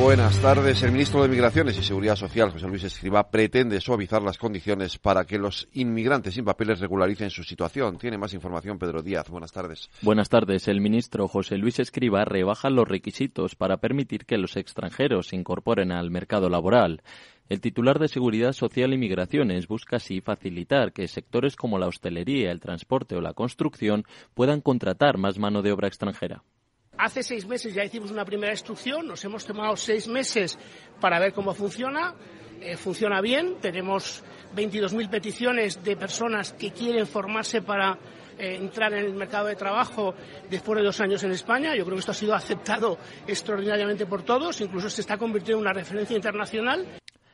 Buenas tardes. El ministro de Migraciones y Seguridad Social, José Luis Escriba, pretende suavizar las condiciones para que los inmigrantes sin papeles regularicen su situación. Tiene más información Pedro Díaz. Buenas tardes. Buenas tardes. El ministro José Luis Escriba rebaja los requisitos para permitir que los extranjeros se incorporen al mercado laboral. El titular de Seguridad Social y Migraciones busca así facilitar que sectores como la hostelería, el transporte o la construcción puedan contratar más mano de obra extranjera. Hace seis meses ya hicimos una primera instrucción, nos hemos tomado seis meses para ver cómo funciona. Eh, funciona bien, tenemos 22.000 peticiones de personas que quieren formarse para eh, entrar en el mercado de trabajo después de dos años en España. Yo creo que esto ha sido aceptado extraordinariamente por todos, incluso se está convirtiendo en una referencia internacional.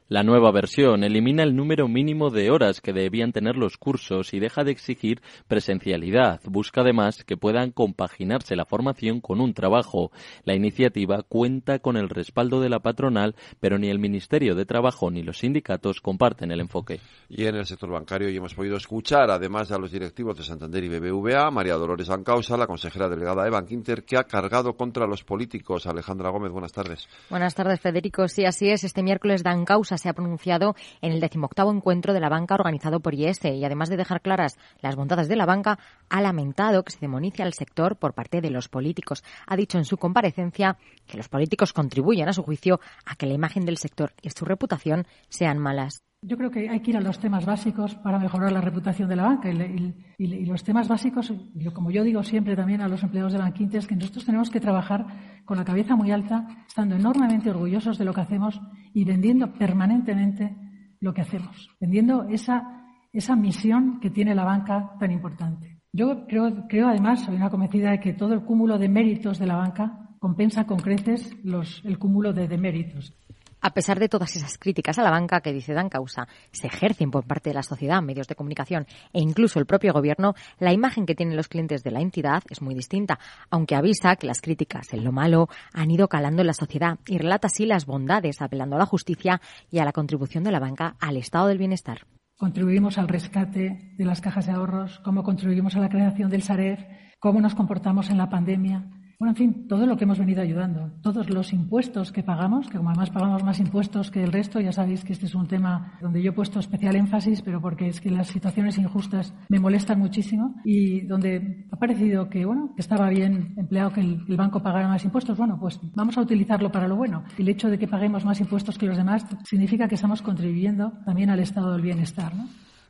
La nueva versión elimina el número mínimo de horas que debían tener los cursos y deja de exigir presencialidad. Busca además que puedan compaginarse la formación con un trabajo. La iniciativa cuenta con el respaldo de la patronal, pero ni el Ministerio de Trabajo ni los sindicatos comparten el enfoque. Y en el sector bancario ya hemos podido escuchar, además de a los directivos de Santander y BBVA, María Dolores Bancausa, la consejera delegada de Bankinter, que ha cargado contra los políticos. Alejandra Gómez, buenas tardes. Buenas tardes, Federico. Sí, así es. Este miércoles dan causa se ha pronunciado en el decimoctavo encuentro de la banca organizado por IES y además de dejar claras las bondades de la banca, ha lamentado que se demonice al sector por parte de los políticos. Ha dicho en su comparecencia que los políticos contribuyen, a su juicio, a que la imagen del sector y su reputación sean malas. Yo creo que hay que ir a los temas básicos para mejorar la reputación de la banca. Y, los temas básicos, como yo digo siempre también a los empleados de Banquinte, es que nosotros tenemos que trabajar con la cabeza muy alta, estando enormemente orgullosos de lo que hacemos y vendiendo permanentemente lo que hacemos, vendiendo esa, esa misión que tiene la banca tan importante. Yo creo, creo además, soy una convencida de que todo el cúmulo de méritos de la banca compensa con creces los, el cúmulo de deméritos. A pesar de todas esas críticas a la banca que dice Dan Causa, se ejercen por parte de la sociedad, medios de comunicación e incluso el propio gobierno, la imagen que tienen los clientes de la entidad es muy distinta, aunque avisa que las críticas en lo malo han ido calando en la sociedad y relata así las bondades, apelando a la justicia y a la contribución de la banca al estado del bienestar. Contribuimos al rescate de las cajas de ahorros, cómo contribuimos a la creación del SAREF, cómo nos comportamos en la pandemia, bueno, en fin, todo lo que hemos venido ayudando, todos los impuestos que pagamos, que como además pagamos más impuestos que el resto, ya sabéis que este es un tema donde yo he puesto especial énfasis, pero porque es que las situaciones injustas me molestan muchísimo y donde ha parecido que, bueno, que estaba bien empleado que el, el banco pagara más impuestos, bueno, pues vamos a utilizarlo para lo bueno. El hecho de que paguemos más impuestos que los demás significa que estamos contribuyendo también al estado del bienestar, ¿no?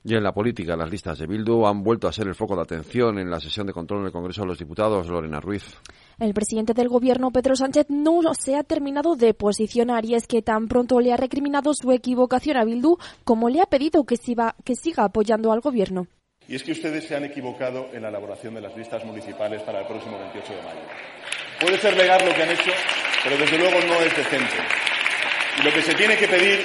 Y en la política, las listas de Bildu han vuelto a ser el foco de atención en la sesión de control en el Congreso de los Diputados. Lorena Ruiz. El presidente del gobierno, Pedro Sánchez, no se ha terminado de posicionar y es que tan pronto le ha recriminado su equivocación a Bildu como le ha pedido que, que siga apoyando al gobierno. Y es que ustedes se han equivocado en la elaboración de las listas municipales para el próximo 28 de mayo. Puede ser legal lo que han hecho, pero desde luego no es decente. Y lo que se tiene que pedir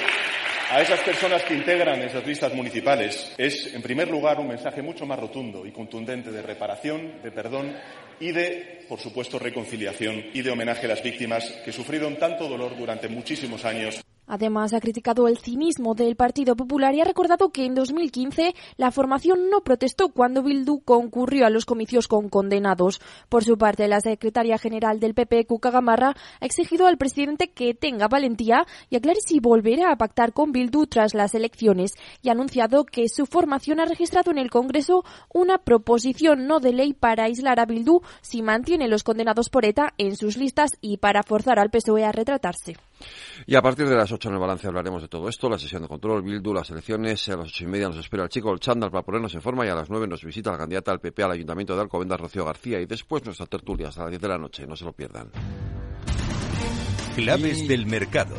a esas personas que integran esas listas municipales es, en primer lugar, un mensaje mucho más rotundo y contundente de reparación, de perdón y de, por supuesto, reconciliación y de homenaje a las víctimas que sufrieron tanto dolor durante muchísimos años Además, ha criticado el cinismo del Partido Popular y ha recordado que en 2015 la formación no protestó cuando Bildu concurrió a los comicios con condenados. Por su parte, la secretaria general del PP, Cuca Gamarra, ha exigido al presidente que tenga valentía y aclare si volverá a pactar con Bildu tras las elecciones y ha anunciado que su formación ha registrado en el Congreso una proposición no de ley para aislar a Bildu si mantiene los condenados por ETA en sus listas y para forzar al PSOE a retratarse. Y a partir de las 8 en el balance hablaremos de todo esto, la sesión de control, Bildu, las elecciones, a las ocho y media nos espera el chico el chándal para ponernos en forma y a las 9 nos visita la candidata al PP al Ayuntamiento de Alcobendas, Rocío García, y después nuestra tertulia hasta las 10 de la noche, no se lo pierdan. Claves del mercado.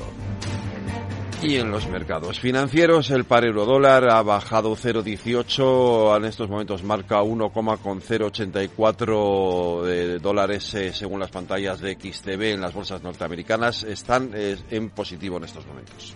Y en los mercados financieros, el par euro dólar ha bajado 0,18, en estos momentos marca 1,084 de dólares eh, según las pantallas de XTB en las bolsas norteamericanas. Están eh, en positivo en estos momentos.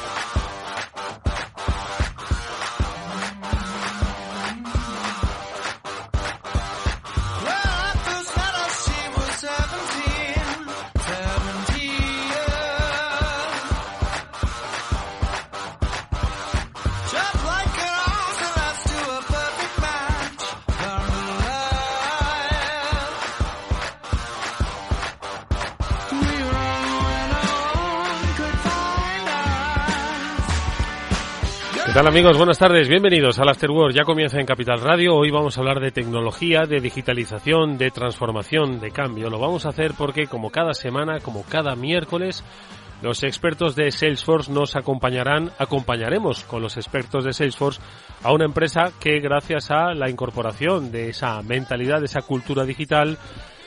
Tal amigos? Buenas tardes, bienvenidos al Afterworld. Ya comienza en Capital Radio. Hoy vamos a hablar de tecnología, de digitalización, de transformación, de cambio. Lo vamos a hacer porque como cada semana, como cada miércoles, los expertos de Salesforce nos acompañarán, acompañaremos con los expertos de Salesforce a una empresa que gracias a la incorporación de esa mentalidad, de esa cultura digital,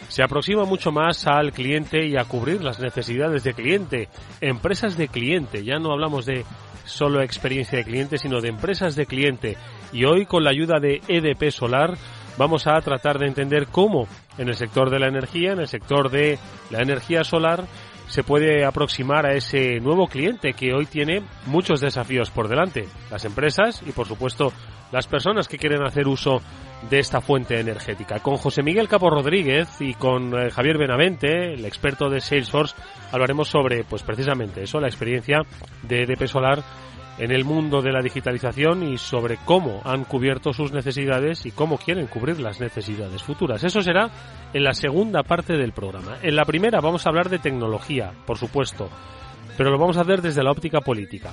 se aproxima mucho más al cliente y a cubrir las necesidades de cliente. Empresas de cliente, ya no hablamos de solo experiencia de cliente, sino de empresas de cliente. Y hoy, con la ayuda de EDP Solar, vamos a tratar de entender cómo en el sector de la energía, en el sector de la energía solar, se puede aproximar a ese nuevo cliente que hoy tiene muchos desafíos por delante. Las empresas y, por supuesto, las personas que quieren hacer uso de esta fuente energética. Con José Miguel Capo Rodríguez y con eh, Javier Benavente, el experto de Salesforce, hablaremos sobre, pues precisamente eso, la experiencia de EDP Solar en el mundo de la digitalización y sobre cómo han cubierto sus necesidades y cómo quieren cubrir las necesidades futuras. Eso será en la segunda parte del programa. En la primera vamos a hablar de tecnología, por supuesto, pero lo vamos a hacer desde la óptica política.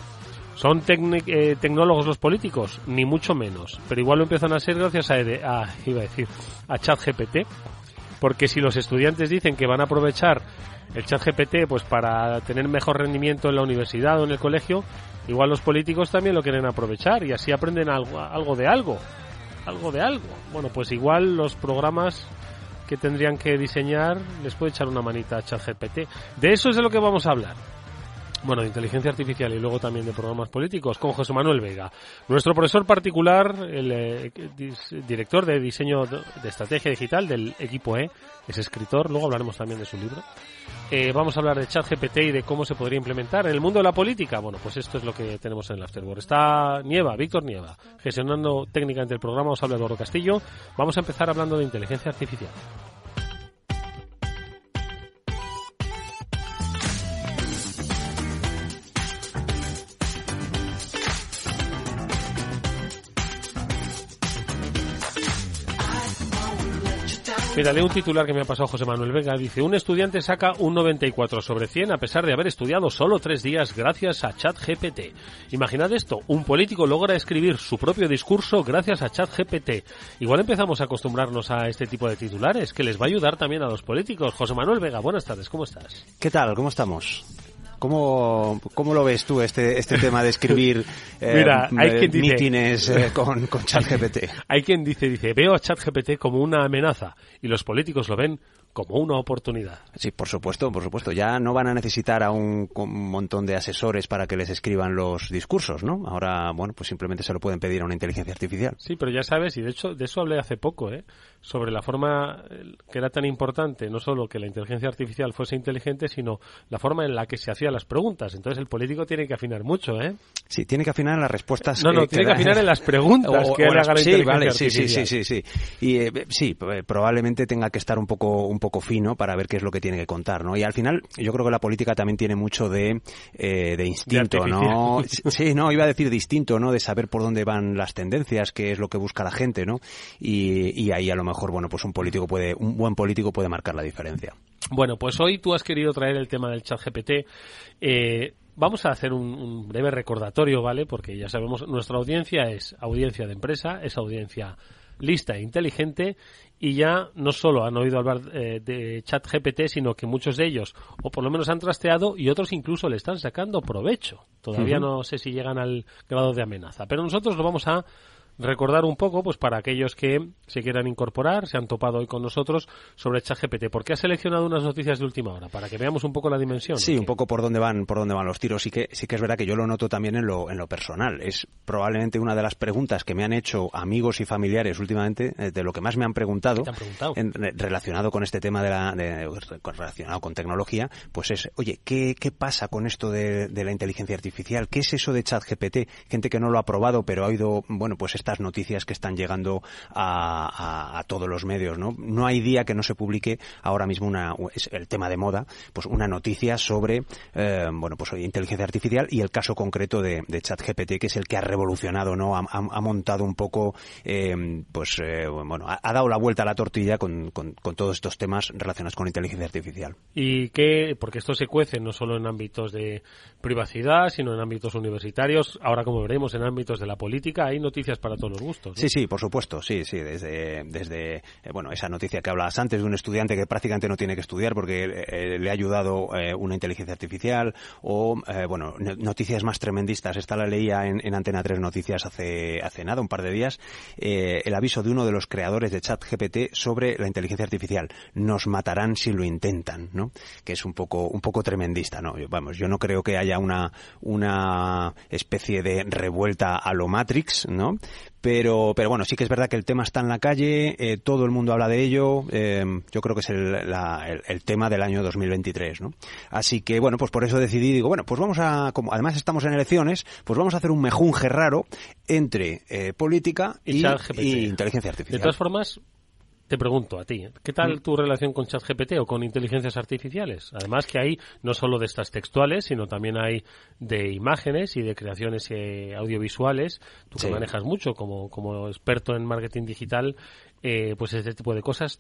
¿Son eh, tecnólogos los políticos? Ni mucho menos. Pero igual lo empiezan a ser gracias a, a, iba a decir, a ChatGPT. Porque si los estudiantes dicen que van a aprovechar el ChatGPT pues para tener mejor rendimiento en la universidad o en el colegio, igual los políticos también lo quieren aprovechar y así aprenden algo, algo de algo. Algo de algo. Bueno, pues igual los programas que tendrían que diseñar les puede echar una manita a ChatGPT. De eso es de lo que vamos a hablar bueno, de inteligencia artificial y luego también de programas políticos, con José Manuel Vega. Nuestro profesor particular, el eh, director de diseño de estrategia digital del equipo E, es escritor, luego hablaremos también de su libro. Eh, vamos a hablar de ChatGPT y de cómo se podría implementar en el mundo de la política. Bueno, pues esto es lo que tenemos en el Afterboard. Está Nieva, Víctor Nieva, gestionando técnicamente el programa, os habla Eduardo Castillo. Vamos a empezar hablando de inteligencia artificial. Mira, leo un titular que me ha pasado José Manuel Vega. Dice, un estudiante saca un 94 sobre 100 a pesar de haber estudiado solo tres días gracias a ChatGPT. Imaginad esto, un político logra escribir su propio discurso gracias a ChatGPT. Igual empezamos a acostumbrarnos a este tipo de titulares, que les va a ayudar también a los políticos. José Manuel Vega, buenas tardes, ¿cómo estás? ¿Qué tal? ¿Cómo estamos? ¿Cómo, ¿Cómo lo ves tú este, este tema de escribir eh, hay mítines eh, con, con ChatGPT? Hay quien dice, dice, veo a ChatGPT como una amenaza y los políticos lo ven como una oportunidad. Sí, por supuesto, por supuesto. Ya no van a necesitar a un, montón de asesores para que les escriban los discursos, ¿no? Ahora, bueno, pues simplemente se lo pueden pedir a una inteligencia artificial. Sí, pero ya sabes, y de hecho de eso hablé hace poco, ¿eh? Sobre la forma que era tan importante, no solo que la inteligencia artificial fuese inteligente, sino la forma en la que se hacían las preguntas. Entonces el político tiene que afinar mucho, ¿eh? Sí, tiene que afinar en las respuestas. No, no, tiene que, afinar en las preguntas que haga la sí, inteligencia sí, sí, sí, sí, sí. Y eh, sí, probablemente tenga que estar un poco poco fino para ver qué es lo que tiene que contar, ¿no? Y al final yo creo que la política también tiene mucho de, eh, de instinto, ¿no? Sí, no, iba a decir distinto, ¿no? De saber por dónde van las tendencias, qué es lo que busca la gente, ¿no? Y, y ahí a lo mejor, bueno, pues un político puede, un buen político puede marcar la diferencia. Bueno, pues hoy tú has querido traer el tema del chat GPT. Eh, vamos a hacer un, un, breve recordatorio, ¿vale? Porque ya sabemos, nuestra audiencia es audiencia de empresa, es audiencia lista e inteligente y ya no solo han oído hablar eh, de chat GPT, sino que muchos de ellos, o por lo menos han trasteado, y otros incluso le están sacando provecho. Todavía uh -huh. no sé si llegan al grado de amenaza. Pero nosotros lo vamos a recordar un poco, pues para aquellos que se quieran incorporar, se han topado hoy con nosotros sobre ChatGPT. ¿Por qué has seleccionado unas noticias de última hora? Para que veamos un poco la dimensión. Sí, un poco por dónde van, por dónde van los tiros. Sí que, sí que es verdad que yo lo noto también en lo, en lo personal. Es probablemente una de las preguntas que me han hecho amigos y familiares últimamente, eh, de lo que más me han preguntado, han preguntado? En, relacionado con este tema de la, de, relacionado con tecnología, pues es, oye, ¿qué, qué pasa con esto de, de la inteligencia artificial? ¿Qué es eso de ChatGPT? Gente que no lo ha probado, pero ha oído, bueno, pues estas noticias que están llegando a, todos los medios, ¿no? No hay día que no se publique ahora mismo una, el tema de moda, pues una noticia sobre, eh, bueno, pues inteligencia artificial y el caso concreto de, de ChatGPT, que es el que ha revolucionado, ¿no? Ha, montado un poco, eh, pues, eh, bueno, ha, dado la vuelta a la tortilla con, con, con, todos estos temas relacionados con inteligencia artificial. Y que, porque esto se cuece no solo en ámbitos de privacidad, sino en ámbitos universitarios, ahora como veremos en ámbitos de la política, hay noticias para Sí, sí, por supuesto, sí, sí, desde, desde eh, bueno, esa noticia que hablabas antes de un estudiante que prácticamente no tiene que estudiar porque eh, le ha ayudado eh, una inteligencia artificial o, eh, bueno, noticias más tremendistas. Esta la leía en, en, Antena 3 Noticias hace, hace nada, un par de días, eh, el aviso de uno de los creadores de ChatGPT sobre la inteligencia artificial. Nos matarán si lo intentan, ¿no? Que es un poco, un poco tremendista, ¿no? Vamos, yo no creo que haya una, una especie de revuelta a lo Matrix, ¿no? Pero, pero bueno, sí que es verdad que el tema está en la calle, eh, todo el mundo habla de ello, eh, yo creo que es el, la, el, el, tema del año 2023, ¿no? Así que bueno, pues por eso decidí, digo, bueno, pues vamos a, como además estamos en elecciones, pues vamos a hacer un mejunje raro entre eh, política y, y, y inteligencia artificial. De todas formas, te pregunto a ti, ¿qué tal tu relación con ChatGPT o con inteligencias artificiales? Además que hay no solo de estas textuales, sino también hay de imágenes y de creaciones eh, audiovisuales. Tú que manejas mucho como, como experto en marketing digital, eh, pues este tipo de cosas.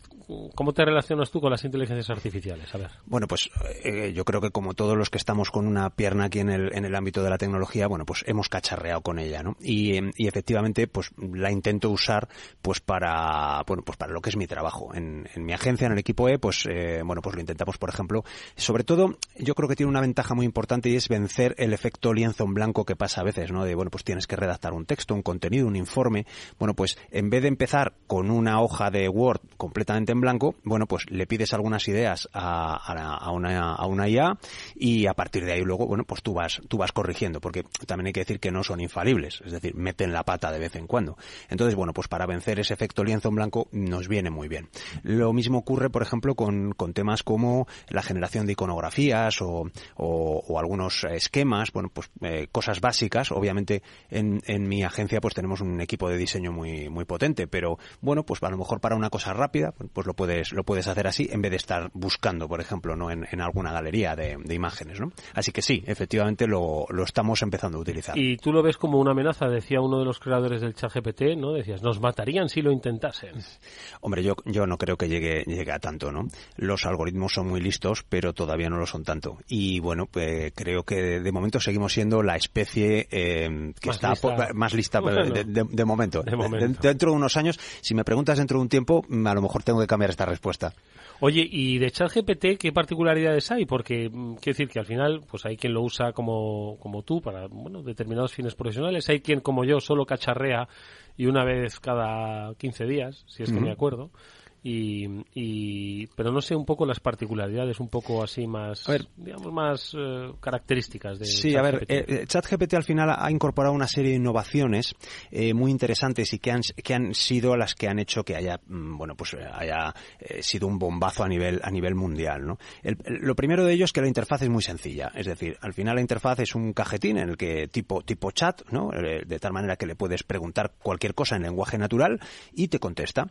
¿Cómo te relacionas tú con las inteligencias artificiales? A ver. Bueno, pues eh, yo creo que como todos los que estamos con una pierna aquí en el, en el ámbito de la tecnología, bueno, pues hemos cacharreado con ella, ¿no? Y, y efectivamente, pues la intento usar, pues para, bueno, pues para lo que es mi trabajo. En, en mi agencia, en el equipo E, pues, eh, bueno, pues lo intentamos, por ejemplo. Sobre todo, yo creo que tiene una ventaja muy importante y es vencer el efecto lienzo en blanco que pasa a veces, ¿no? De, bueno, pues tienes que redactar un texto, un contenido, un informe. Bueno, pues en vez de empezar con una una hoja de Word completamente en blanco, bueno, pues le pides algunas ideas a, a, a, una, a una IA y a partir de ahí luego, bueno, pues tú vas, tú vas corrigiendo, porque también hay que decir que no son infalibles, es decir, meten la pata de vez en cuando. Entonces, bueno, pues para vencer ese efecto lienzo en blanco nos viene muy bien. Lo mismo ocurre, por ejemplo, con, con temas como la generación de iconografías o, o, algunos esquemas, bueno, pues eh, cosas básicas. Obviamente en, en mi agencia pues tenemos un equipo de diseño muy, muy potente, pero bueno, pues a lo mejor para una cosa rápida, pues lo puedes, lo puedes hacer así en vez de estar buscando, por ejemplo, ¿no? en, en alguna galería de, de, imágenes, ¿no? Así que sí, efectivamente lo, lo, estamos empezando a utilizar. Y tú lo ves como una amenaza, decía uno de los creadores del chat GPT, ¿no? Decías, nos matarían si lo intentasen. Hombre, yo, yo no creo que llegue, llegue a tanto, ¿no? Los algoritmos son muy listos, pero todavía no lo son tanto. Y bueno, pues creo que de momento seguimos siendo la especie eh, que más está lista. más lista bueno, de, de, de, momento. de momento. Dentro de unos años, si me preguntas dentro de un tiempo, a lo mejor tengo que cambiar esta respuesta. Oye, ¿y de ChatGPT qué particularidades hay? Porque mm, quiero decir que al final, pues hay quien lo usa como, como tú para bueno, determinados fines profesionales, hay quien como yo solo cacharrea y una vez cada 15 días, si es que uh -huh. me acuerdo. Y, y, pero no sé un poco las particularidades un poco así más ver, digamos más uh, características de sí a ver eh, ChatGPT al final ha incorporado una serie de innovaciones eh, muy interesantes y que han que han sido las que han hecho que haya mm, bueno pues haya eh, sido un bombazo a nivel a nivel mundial no el, lo primero de ello es que la interfaz es muy sencilla. Es decir al final la interfaz es un cajetín en el que tipo tipo chat no eh, de tal manera que le puedes preguntar cualquier cosa en lenguaje natural y te contesta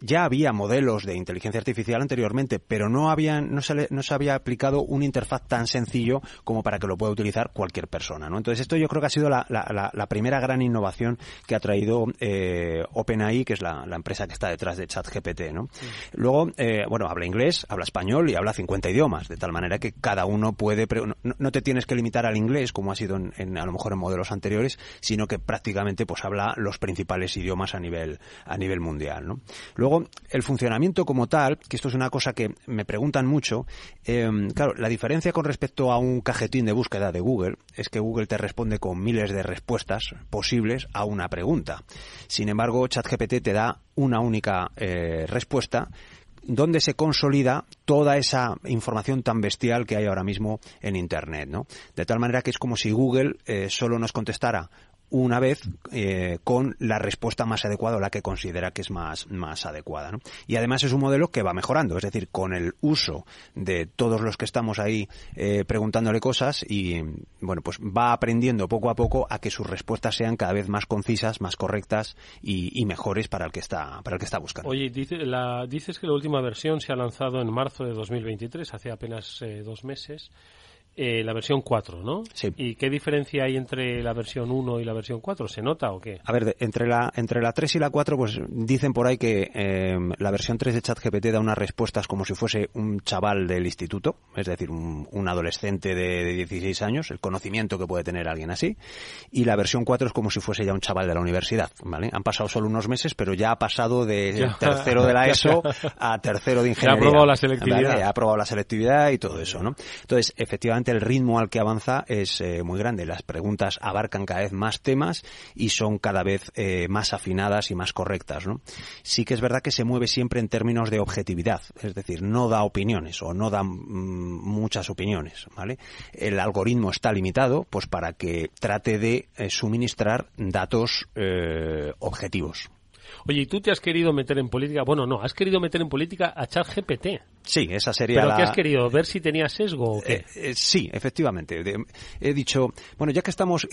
ya había modelos de inteligencia artificial anteriormente, pero no, habían, no, se, no se había aplicado un interfaz tan sencillo como para que lo pueda utilizar cualquier persona. ¿no? Entonces, esto yo creo que ha sido la, la, la primera gran innovación que ha traído eh, OpenAI, que es la, empresa que está detrás de ChatGPT. ¿no? Luego, eh, bueno, habla inglés, habla español y habla 50 idiomas, de tal manera que cada uno puede. No, no te tienes que limitar al inglés, como ha sido en, a lo mejor en modelos anteriores, sino que prácticamente pues habla los principales idiomas a nivel, a nivel mundial. ¿no? Luego, el funcionamiento como tal, que esto es una cosa que me preguntan mucho, eh, claro, la diferencia con respecto a un cajetín de búsqueda de Google es que Google te responde con miles de respuestas posibles a una pregunta. Sin embargo, ChatGPT te da una única eh, respuesta donde se consolida toda esa información tan bestial que hay ahora mismo en Internet, ¿no? De tal manera que es como si Google eh, solo nos contestara una vez eh, con la respuesta más adecuada o la que considera que es más, más adecuada. ¿no? Y además es un modelo que va mejorando, es decir, con el uso de todos los que estamos ahí eh, preguntándole cosas y bueno, pues va aprendiendo poco a poco a que sus respuestas sean cada vez más concisas, más correctas y, mejores para el que está para el que está buscando. Oye, dice, la, dices que la última versión se ha lanzado en marzo de 2023, hace apenas eh, dos meses. Eh, la versión 4, ¿no? Sí. ¿Y qué diferencia hay entre la versión 1 y la versión 4? ¿Se nota o qué? A ver, entre la, entre la 3 y la 4, pues dicen por ahí que eh, la versión 3 de ChatGPT da unas respuestas como si fuese un chaval del instituto, es decir, un, adolescente de, 16 años, el conocimiento que puede tener alguien así, y la versión 4 es como si fuese ya un chaval de la universidad, ¿vale? Han pasado solo unos meses, pero ya ha pasado de tercero de la ESO a tercero de ingeniería. Ya ha aprobado la selectividad. Ha aprobado la selectividad y todo eso, ¿no? Entonces, efectivamente, el ritmo al que avanza es eh, muy grande. Las preguntas abarcan cada vez más temas y son cada vez eh, más afinadas y más correctas. Sí que es verdad que se mueve siempre en términos de objetividad, es decir, no da opiniones o no da mm, muchas opiniones. El algoritmo está limitado pues para que trate de eh, suministrar datos objetivos. Oye, ¿y tú te has querido meter en política? Bueno, no, has querido meter en política a ChatGPT. Sí, esa sería ¿Pero qué has querido? ¿Ver si tenía sesgo o qué? Eh, eh, sí, efectivamente. he dicho, bueno, ya que estamos...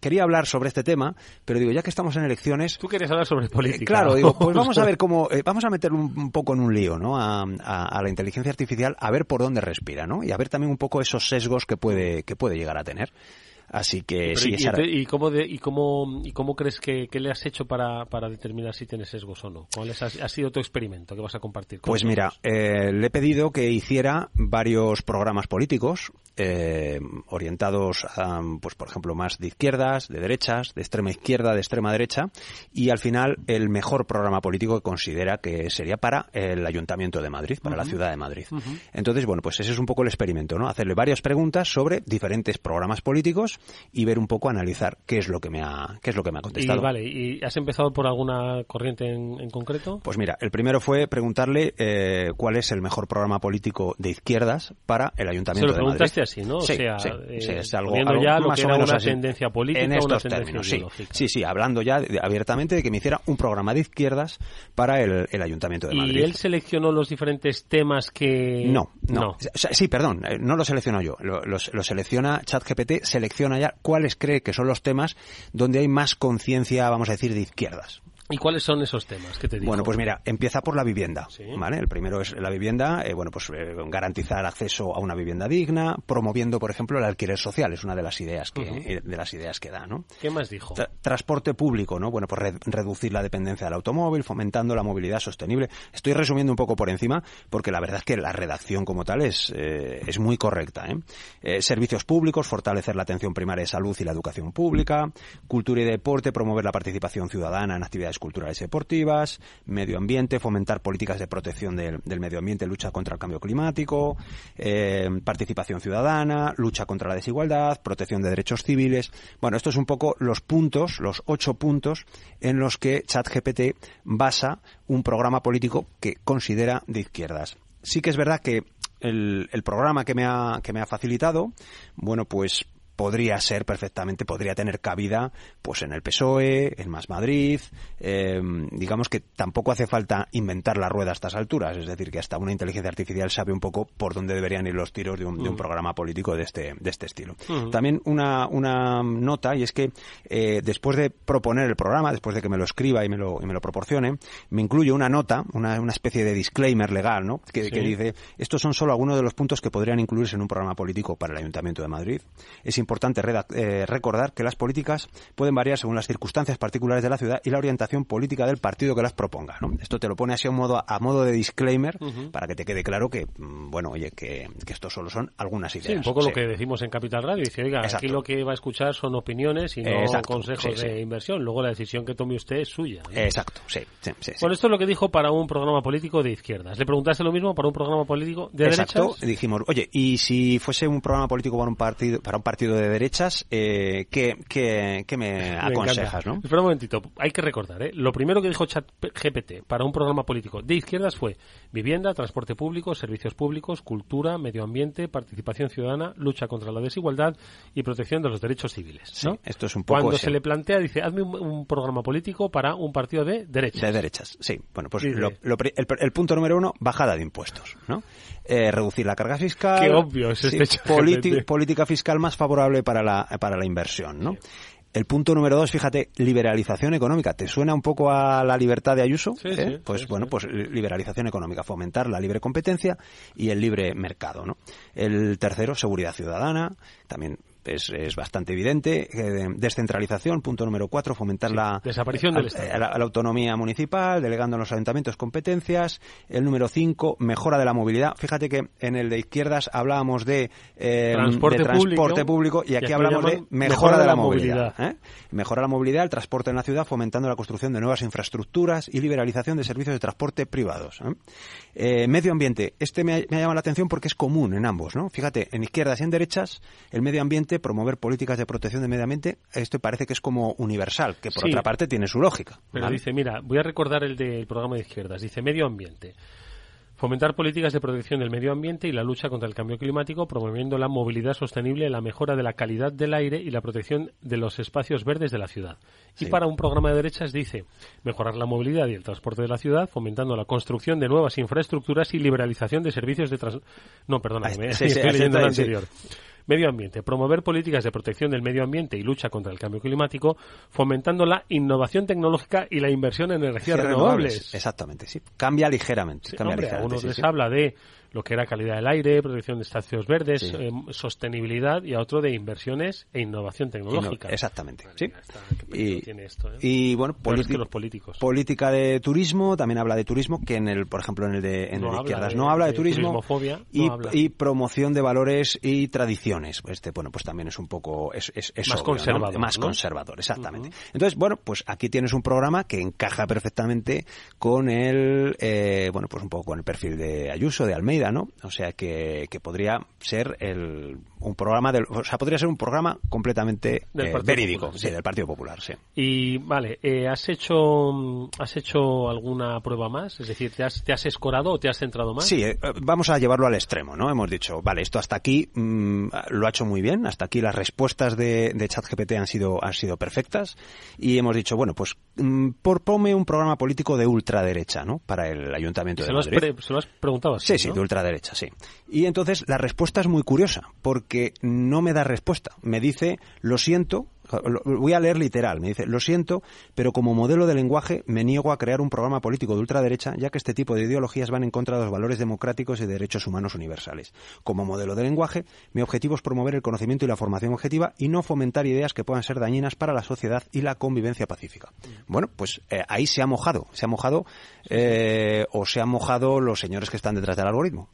Quería hablar sobre este tema, pero digo, ya que estamos en elecciones... Tú quieres hablar sobre política. claro, digo, pues vamos a ver cómo... Eh, vamos a meter un, poco en un lío, ¿no? A, a, la inteligencia artificial, a ver por dónde respira, ¿no? Y a ver también un poco esos sesgos que puede, que puede llegar a tener. Así que sí, y, cómo y, cómo, ¿Y cómo crees que, le has hecho para, para, determinar si tienes sesgos o no? ¿Cuál ha, sido tu experimento que vas a compartir? pues mira, eh, le he pedido que hiciera varios programas políticos eh, orientados, a, pues por ejemplo, más de izquierdas, de derechas, de extrema izquierda, de extrema derecha, y al final el mejor programa político que considera que sería para el Ayuntamiento de Madrid, para la ciudad de Madrid. Entonces, bueno, pues ese es un poco el experimento, ¿no? Hacerle varias preguntas sobre diferentes programas políticos y ver un poco, analizar qué es lo que me ha, qué es lo que me ha contestado. Y vale, ¿y has empezado por alguna corriente en, concreto? Pues mira, el primero fue preguntarle eh, cuál es el mejor programa político de izquierdas para el Ayuntamiento Se lo preguntaste así, ¿no? Sí, o sea, sí, sí, es algo, ya lo que era una tendencia política en estos una términos, sí, sí, sí, hablando ya abiertamente de que me hiciera un programa de izquierdas para el, el Ayuntamiento de Madrid. ¿Y él seleccionó los diferentes temas que...? No, no. sí, perdón, eh, no lo selecciono yo, lo selecciona ChatGPT, selecciona cuáles cree que son los temas donde hay más conciencia, vamos a decir, de izquierdas. ¿Y cuáles son esos temas que te digo? Bueno, pues mira, empieza por la vivienda, ¿vale? El primero es la vivienda, eh, bueno, pues eh, garantizar acceso a una vivienda digna, promoviendo, por ejemplo, el alquiler social, es una de las ideas que eh, de las ideas que da, ¿no? ¿Qué más dijo? transporte público, ¿no? Bueno, pues reducir la dependencia del automóvil, fomentando la movilidad sostenible. Estoy resumiendo un poco por encima, porque la verdad es que la redacción como tal es es muy correcta, ¿eh? Servicios públicos, fortalecer la atención primaria de salud y la educación pública, cultura y deporte, promover la participación ciudadana en actividades culturales y deportivas, medio ambiente, fomentar políticas de protección del, medio ambiente, lucha contra el cambio climático, eh, participación ciudadana, lucha contra la desigualdad, protección de derechos civiles. Bueno, estos son un poco los puntos, los ocho puntos en los que ChatGPT basa un programa político que considera de izquierdas. Sí que es verdad que el, el programa que me ha, que me ha facilitado, bueno, pues podría ser perfectamente, podría tener cabida pues en el PSOE, en Más Madrid. Eh, digamos que tampoco hace falta inventar la rueda a estas alturas, es decir, que hasta una inteligencia artificial sabe un poco por dónde deberían ir los tiros de un, de un programa político de este, de este estilo. También una, una nota, y es que eh, después de proponer el programa, después de que me lo escriba y me lo, y me lo proporcione, me incluye una nota, una, una especie de disclaimer legal, ¿no? Que, Sí. que dice, estos son solo algunos de los puntos que podrían incluirse en un programa político para el Ayuntamiento de Madrid. Es importante eh, recordar que las políticas pueden variar según las circunstancias particulares de la ciudad y la orientación política del partido que las proponga, ¿no? Esto te lo pone así a modo, a modo de disclaimer para que te quede claro que, mm, bueno, oye, que, que esto solo son algunas ideas. Sí, un poco Sí. lo que decimos en Capital Radio. Dice, oiga, Exacto. aquí lo que va a escuchar son opiniones y no Exacto, consejos sí, de inversión. Luego la decisión que tome usted es suya. ¿no? Exacto, sí. Bueno, esto es lo que dijo para un programa político de izquierdas. ¿Le preguntaste lo mismo para un programa político de Exacto. derechas? Dijimos, oye, y si fuese un programa político para un partido, para un partido de derechas, eh, ¿qué, qué, qué me Me aconsejas, no? Espera un momentito, hay que recordar, ¿eh? Lo primero que dijo ChatGPT para un programa político de izquierdas fue vivienda, transporte público, servicios públicos, cultura, medio ambiente, participación ciudadana, lucha contra la desigualdad y protección de los derechos civiles. ¿no? esto es un poco Cuando se le plantea, dice, hazme un, un programa político para un partido de derechas. De derechas, sí. Bueno, pues lo- el, el punto número uno, bajada de impuestos, ¿no? Eh, reducir la carga fiscal. Qué obvio es este Sí, política fiscal más favorable para la, para la inversión, ¿no? El punto número dos, fíjate, liberalización económica. ¿Te suena un poco a la libertad de Ayuso? Sí, ¿Eh? sí, pues bueno, pues liberalización económica, fomentar la libre competencia y el libre mercado, ¿no? El tercero, seguridad ciudadana, también es, es bastante evidente. Eh, descentralización, punto número cuatro, fomentar la, desaparición del a- la, a la autonomía municipal, delegando en los ayuntamientos competencias. El número 5, mejora de la movilidad. Fíjate que en el de izquierdas hablábamos de, eh, Transporte de transporte público, público, y y aquí, hablamos de mejora de la movilidad. ¿eh? Mejora la movilidad, el transporte en la ciudad, fomentando la construcción de nuevas infraestructuras y liberalización de servicios de transporte privados. ¿Eh? Medio ambiente. Este me ha, me ha llamado la atención porque es común en ambos. ¿no? Fíjate, en izquierdas y en derechas, el medio ambiente, promover políticas de protección del medio ambiente, esto parece que es como universal, que por Sí. otra parte tiene su lógica. Pero ¿vale? dice, mira, voy a recordar el del programa de izquierdas. Dice, medio ambiente. Fomentar políticas de protección del medio ambiente y la lucha contra el cambio climático, promoviendo la movilidad sostenible, la mejora de la calidad del aire y la protección de los espacios verdes de la ciudad. Y para un programa de derechas dice mejorar la movilidad y el transporte de la ciudad, fomentando la construcción de nuevas infraestructuras y liberalización de servicios de transporte. No, perdona, Ahí me está, sí, sí, estoy leyendo el anterior. Medio ambiente. Promover políticas de protección del medio ambiente y lucha contra el cambio climático, fomentando la innovación tecnológica y la inversión en energías renovables. Exactamente, sí. Cambia ligeramente. Sí, cambia hombre, a ligeramente, unos sí, les sí. habla de lo que era calidad del aire, protección de espacios verdes, Sí. eh, sostenibilidad y a otro de inversiones e innovación tecnológica. Exactamente, sí. qué peligro Y, tiene esto, ¿eh? y, bueno, Peor es politi- que los políticos. política de turismo, también habla de turismo, que en el, por ejemplo, en el de, en No el de habla izquierdas de- no habla de, de turismo y, no habla. y promoción de valores y tradiciones. Este, bueno, pues también es un poco, es, es, es Más obvio, ¿no? conservador, Más conservador, exactamente. Entonces, bueno, pues aquí tienes un programa que encaja perfectamente con el, eh, bueno, pues un poco con el perfil de Ayuso, de Almeida, ¿no? O sea que, que podría ser el, un programa del, o sea, podría ser un programa completamente Del eh, verídico, Popular, sí, sí. del Partido Popular, sí. Y vale, eh, ¿has hecho has hecho alguna prueba más? Es decir, ¿te has, te has escorado o te has centrado más? Sí, eh, vamos a llevarlo al extremo, ¿no? Hemos dicho, vale, esto hasta aquí mm, lo ha hecho muy bien, hasta aquí las respuestas de, de ChatGPT han sido, han sido perfectas y hemos dicho, bueno, pues mm, propone un programa político de ultraderecha, ¿no? Para el Ayuntamiento de Madrid. pre- se lo has preguntado así, Sí, sí, de ultraderecha, sí. Y entonces la respuesta es muy curiosa, porque no me da respuesta. Me dice, lo siento, voy a leer literal, me dice, lo siento, pero como modelo de lenguaje me niego a crear un programa político de ultraderecha, ya que este tipo de ideologías van en contra de los valores democráticos y de derechos humanos universales. Como modelo de lenguaje, mi objetivo es promover el conocimiento y la formación objetiva y no fomentar ideas que puedan ser dañinas para la sociedad y la convivencia pacífica. Bueno, pues eh, ahí se ha mojado, se ha mojado eh, o se han mojado los señores que están detrás del algoritmo.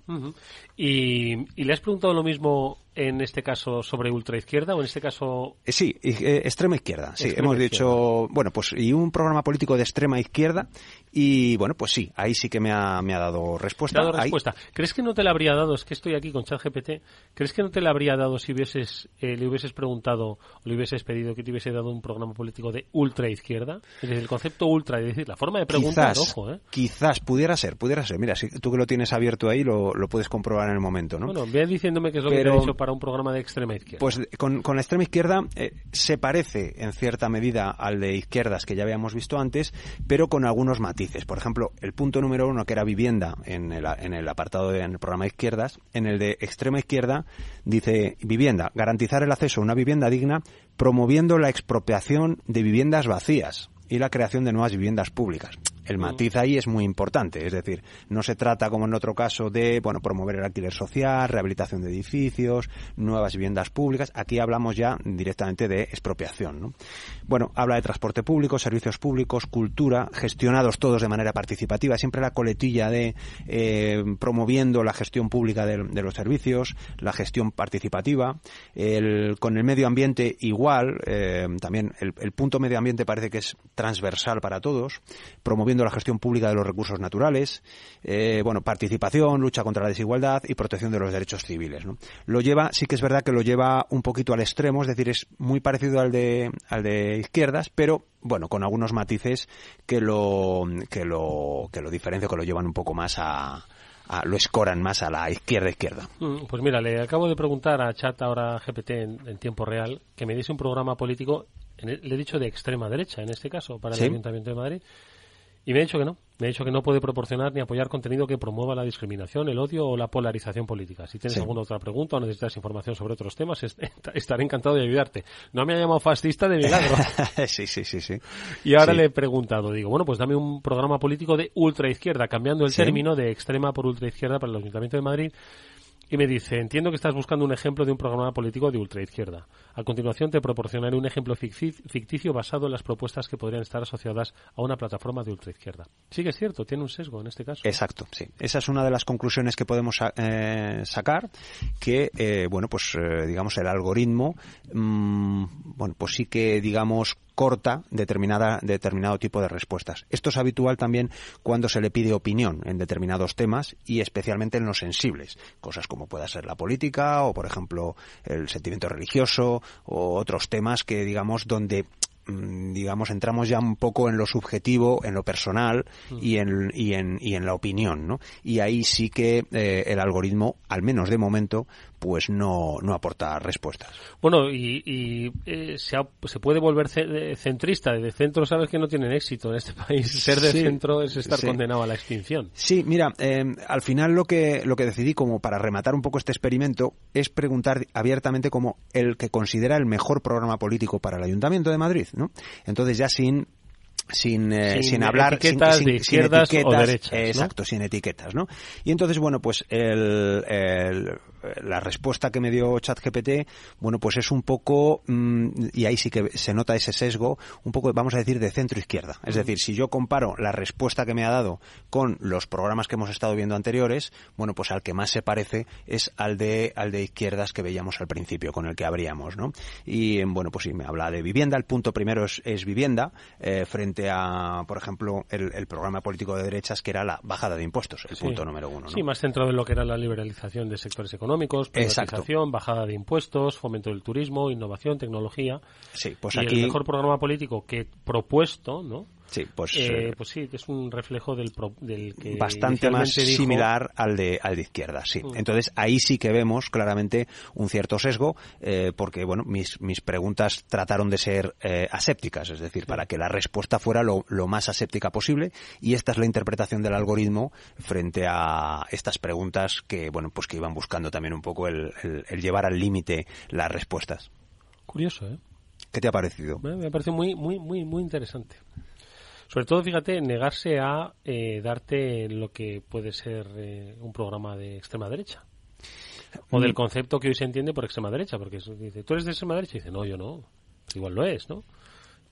¿Y le has preguntado lo mismo en este caso sobre ultraizquierda o en este caso Eh, Sí, eh, extrema izquierda. Sí, Extrema hemos dicho, bueno, pues y un programa político de extrema izquierda y bueno, pues sí, ahí sí que me ha, me ha dado respuesta. Dado Ahí- respuesta. ¿Crees que no te la habría dado? Es que estoy aquí con ChatGPT. ¿Crees que no te la habría dado si hubieses, eh, le hubieses preguntado o le hubieses pedido que te hubiese dado un programa político de ultra izquierda? Es decir, el concepto ultra, es decir, la forma de preguntar, quizás, ojo, ¿eh? quizás pudiera ser, pudiera ser. Mira, si tú que lo tienes abierto ahí lo, lo puedes comprobar en el momento, ¿no? Bueno, ve diciéndome qué es lo que te ha dicho para para un programa de extrema izquierda? Pues con, la extrema izquierda eh, se parece en cierta medida al de izquierdas que ya habíamos visto antes, pero con algunos matices. Por ejemplo, el punto número uno, que era vivienda en el, en el apartado del programa de izquierdas, en el de extrema izquierda dice vivienda, garantizar el acceso a una vivienda digna promoviendo la expropiación de viviendas vacías y la creación de nuevas viviendas públicas. El matiz ahí es muy importante, es decir, no se trata como en otro caso de, bueno, promover el alquiler social, rehabilitación de edificios, nuevas viviendas públicas. Aquí hablamos ya directamente de expropiación, ¿no? Bueno, habla de transporte público, servicios públicos, cultura, gestionados todos de manera participativa, siempre la coletilla de eh, promoviendo la gestión pública de, los servicios, la gestión participativa, el, con el medio ambiente igual, eh, también el, el punto medio ambiente parece que es transversal para todos, promoviendo la gestión pública de los recursos naturales, eh, bueno, participación, lucha contra la desigualdad y protección de los derechos civiles. Lo lleva, sí que es verdad que lo lleva un poquito al extremo, es decir, es muy parecido al de, al de izquierdas, pero bueno, con algunos matices que lo, que lo, que lo diferencian, que lo llevan un poco más a, lo escoran más a la izquierda izquierda. Mm, pues mira, le acabo de preguntar a Chat ahora GPT en, tiempo real que me diese un programa político, le he dicho de extrema derecha en este caso, para el Ayuntamiento de Madrid, y me ha dicho que no. Me ha dicho que no puede proporcionar ni apoyar contenido que promueva la discriminación, el odio o la polarización política. Si tienes alguna otra pregunta o necesitas información sobre otros temas, estaré encantado de ayudarte. No me ha llamado fascista de milagro. sí, sí, sí, sí. Y ahora le he preguntado, digo, bueno, pues dame un programa político de ultraizquierda, cambiando el término de extrema por ultraizquierda para el Ayuntamiento de Madrid y me dice, entiendo que estás buscando un ejemplo de un programa político de ultraizquierda. A continuación te proporcionaré un ejemplo ficticio basado en las propuestas que podrían estar asociadas a una plataforma de ultraizquierda. Sí que es cierto, tiene un sesgo en este caso. Exacto, sí. Esa es una de las conclusiones que podemos eh, sacar, que, eh, bueno, pues eh, digamos el algoritmo, mm, bueno, pues sí que, digamos, corta determinada, determinado tipo de respuestas. Esto es habitual también cuando se le pide opinión en determinados temas y especialmente en los sensibles, cosas como pueda ser la política o, por ejemplo, el sentimiento religioso o otros temas que, digamos, donde Mm, digamos, entramos ya un poco en lo subjetivo, en lo personal mm. y en, y en, y en la opinión, ¿no? Y ahí sí que eh, el algoritmo, al menos de momento, pues no, no aporta respuestas. Bueno, y, y eh, se, se, puede volver centrista. De centro sabes que no tienen éxito en este país. Ser de centro es estar condenado a la extinción. Sí, mira, eh, al final lo que, lo que decidí como para rematar un poco este experimento es preguntar abiertamente como el que considera el mejor programa político para el Ayuntamiento de Madrid. Entonces ya sin sin, eh, sin, hablar etiquetas sin, de izquierdas o derechas, exacto sin etiquetas no y entonces bueno pues el, el, la respuesta que me dio ChatGPT, bueno, pues es un poco, mm, y ahí sí que se nota ese sesgo, un poco, vamos a decir, de centro-izquierda. Es decir, si yo comparo la respuesta que me ha dado con los programas que hemos estado viendo anteriores, bueno, pues al que más se parece es al de, al de izquierdas que veíamos al principio, con el que abríamos, ¿no? Y, bueno, pues sí, me habla de vivienda. El punto primero es, es vivienda, eh, frente a, por ejemplo, el, programa político de derechas, que era la bajada de impuestos, el punto número uno. ¿no? Sí, más centrado en lo que era la liberalización de sectores económicos económicos, privatización, bajada de impuestos, fomento del turismo, innovación, tecnología. Sí, pues y aquí... el mejor programa político que propuesto, ¿no? Sí, pues, eh, eh, pues sí, es un reflejo del, del que bastante más similar al de al de izquierda, sí. Mm. Entonces ahí sí que vemos claramente un cierto sesgo, eh, porque bueno, mis, mis preguntas trataron de ser asépticas, es decir, para que la respuesta fuera lo, lo, más aséptica posible, y esta es la interpretación del algoritmo frente a estas preguntas que bueno, pues que iban buscando también un poco el, el, llevar al límite las respuestas. Curioso, ¿eh? ¿Qué te ha parecido? Me ha parecido muy, muy, muy, muy interesante. Sobre todo, fíjate, negarse a eh, darte lo que puede ser eh, un programa de extrema derecha. O del mm. concepto que hoy se entiende por extrema derecha, porque dice, ¿tú eres de extrema derecha? Y dice, no, yo no. Igual lo es, ¿no?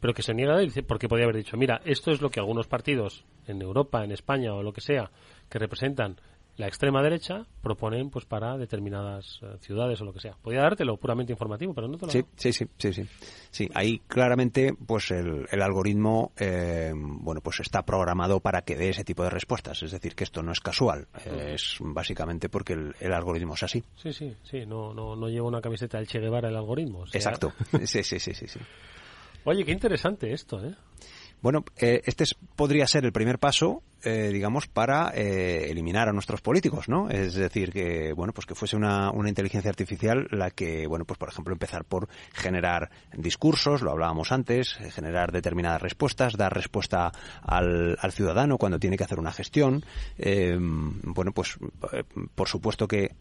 Pero que se niega a dice, porque podría haber dicho, mira, esto es lo que algunos partidos en Europa, en España o lo que sea, que representan la extrema derecha proponen pues para determinadas eh, ciudades o lo que sea. Podría dártelo puramente informativo, pero no te lo sí, sí, sí, sí, sí. Sí, ahí claramente pues el, el algoritmo eh, bueno pues está programado para que dé ese tipo de respuestas. Es decir, que esto no es casual. Es básicamente porque el, algoritmo es así. Sí, sí, sí. No, no, no lleva una camiseta del Che Guevara el algoritmo. Exacto. sí, sí, sí, sí, sí. Oye, qué interesante esto, ¿eh? Bueno, eh, este podría ser el primer paso eh, digamos, para eh, eliminar a nuestros políticos, ¿no? Es decir, que, bueno, pues que fuese una, una inteligencia artificial la que, bueno, pues por ejemplo, empezar por generar discursos, lo hablábamos antes, eh, generar determinadas respuestas, dar respuesta al, ciudadano cuando tiene que hacer una gestión. bueno, pues por supuesto que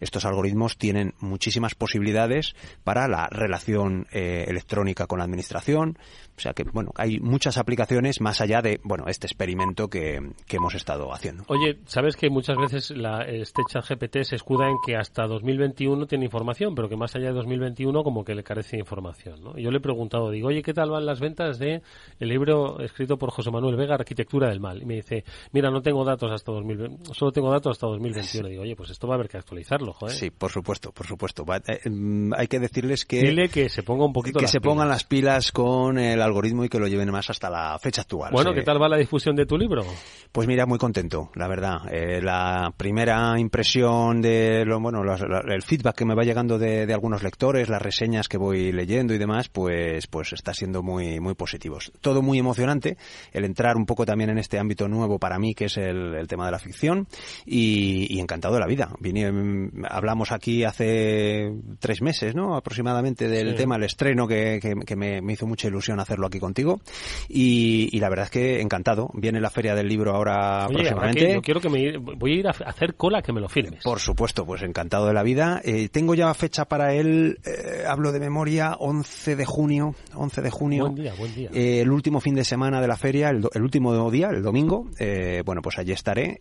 estos algoritmos tienen muchísimas posibilidades para la relación electrónica con la administración. O sea que, bueno, hay muchas aplicaciones más allá de, bueno, este experimento que, hemos estado haciendo. Oye, sabes que muchas veces la, este chat GPT se escuda en que hasta 2021 tiene información, pero que más allá de 2021 como que le carece de información, ¿no? Yo le he preguntado, digo, oye, ¿qué tal van las ventas de el libro escrito por José Manuel Vega, Arquitectura del Mal? Y me dice, mira, no tengo datos hasta 2020, solo tengo datos hasta 2021. Digo, oye, pues esto va a haber que actualizarlo, joder. Sí, por supuesto, por supuesto. Eh, mm, hay que decirles que... Dile que se ponga un poquito Que se pongan las pilas con el algoritmo y que lo lleven más hasta la fecha actual. Bueno, ¿qué tal va la difusión de tu libro? Pues mira, muy contento, la verdad. Eh, la primera impresión de lo, bueno, el feedback que me va llegando de, algunos lectores, las reseñas que voy leyendo y demás, pues, pues está siendo muy, muy positivos. Todo muy emocionante, el entrar un poco también en este ámbito nuevo para mí, que es el, tema de la ficción, y, encantado de la vida. Vine, hablamos aquí hace tres meses, ¿no? Aproximadamente del tema, el estreno, que, que, me, me hizo mucha ilusión hacerlo aquí contigo, y, la verdad es que encantado. Viene la Feria del Libro ahora próximamente. yo quiero que me voy a ir a hacer cola que me lo firmes. Por supuesto, pues encantado de la vida. Eh, tengo ya fecha para él, eh, hablo de memoria, 11 de junio, 11 de junio. Buen día, buen día. Eh, el último fin de semana de la feria, el, último día, el domingo. bueno, pues allí estaré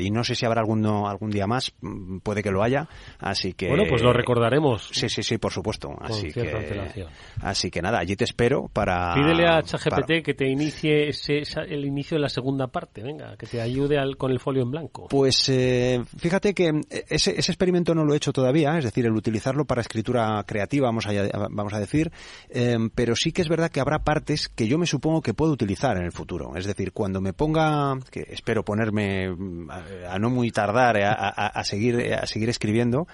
y no sé si habrá algún, algún día más, mm, puede que lo haya, así que... Bueno, pues lo recordaremos. Sí, sí, sí, por supuesto. así que, así que nada, allí te espero para... Pídele a ChatGPT que te inicie ese, el inicio de la segunda parte, venga, que te ayude con el folio en blanco. Pues eh, fíjate que eh, ese, ese, experimento no lo he hecho todavía, es decir, el utilizarlo para escritura creativa, vamos a, vamos a decir, em, pero sí que es verdad que habrá partes que yo me supongo que puedo utilizar en el futuro. Es decir, cuando me ponga, que espero ponerme mm, a, no muy tardar a, a, seguir, a seguir escribiendo,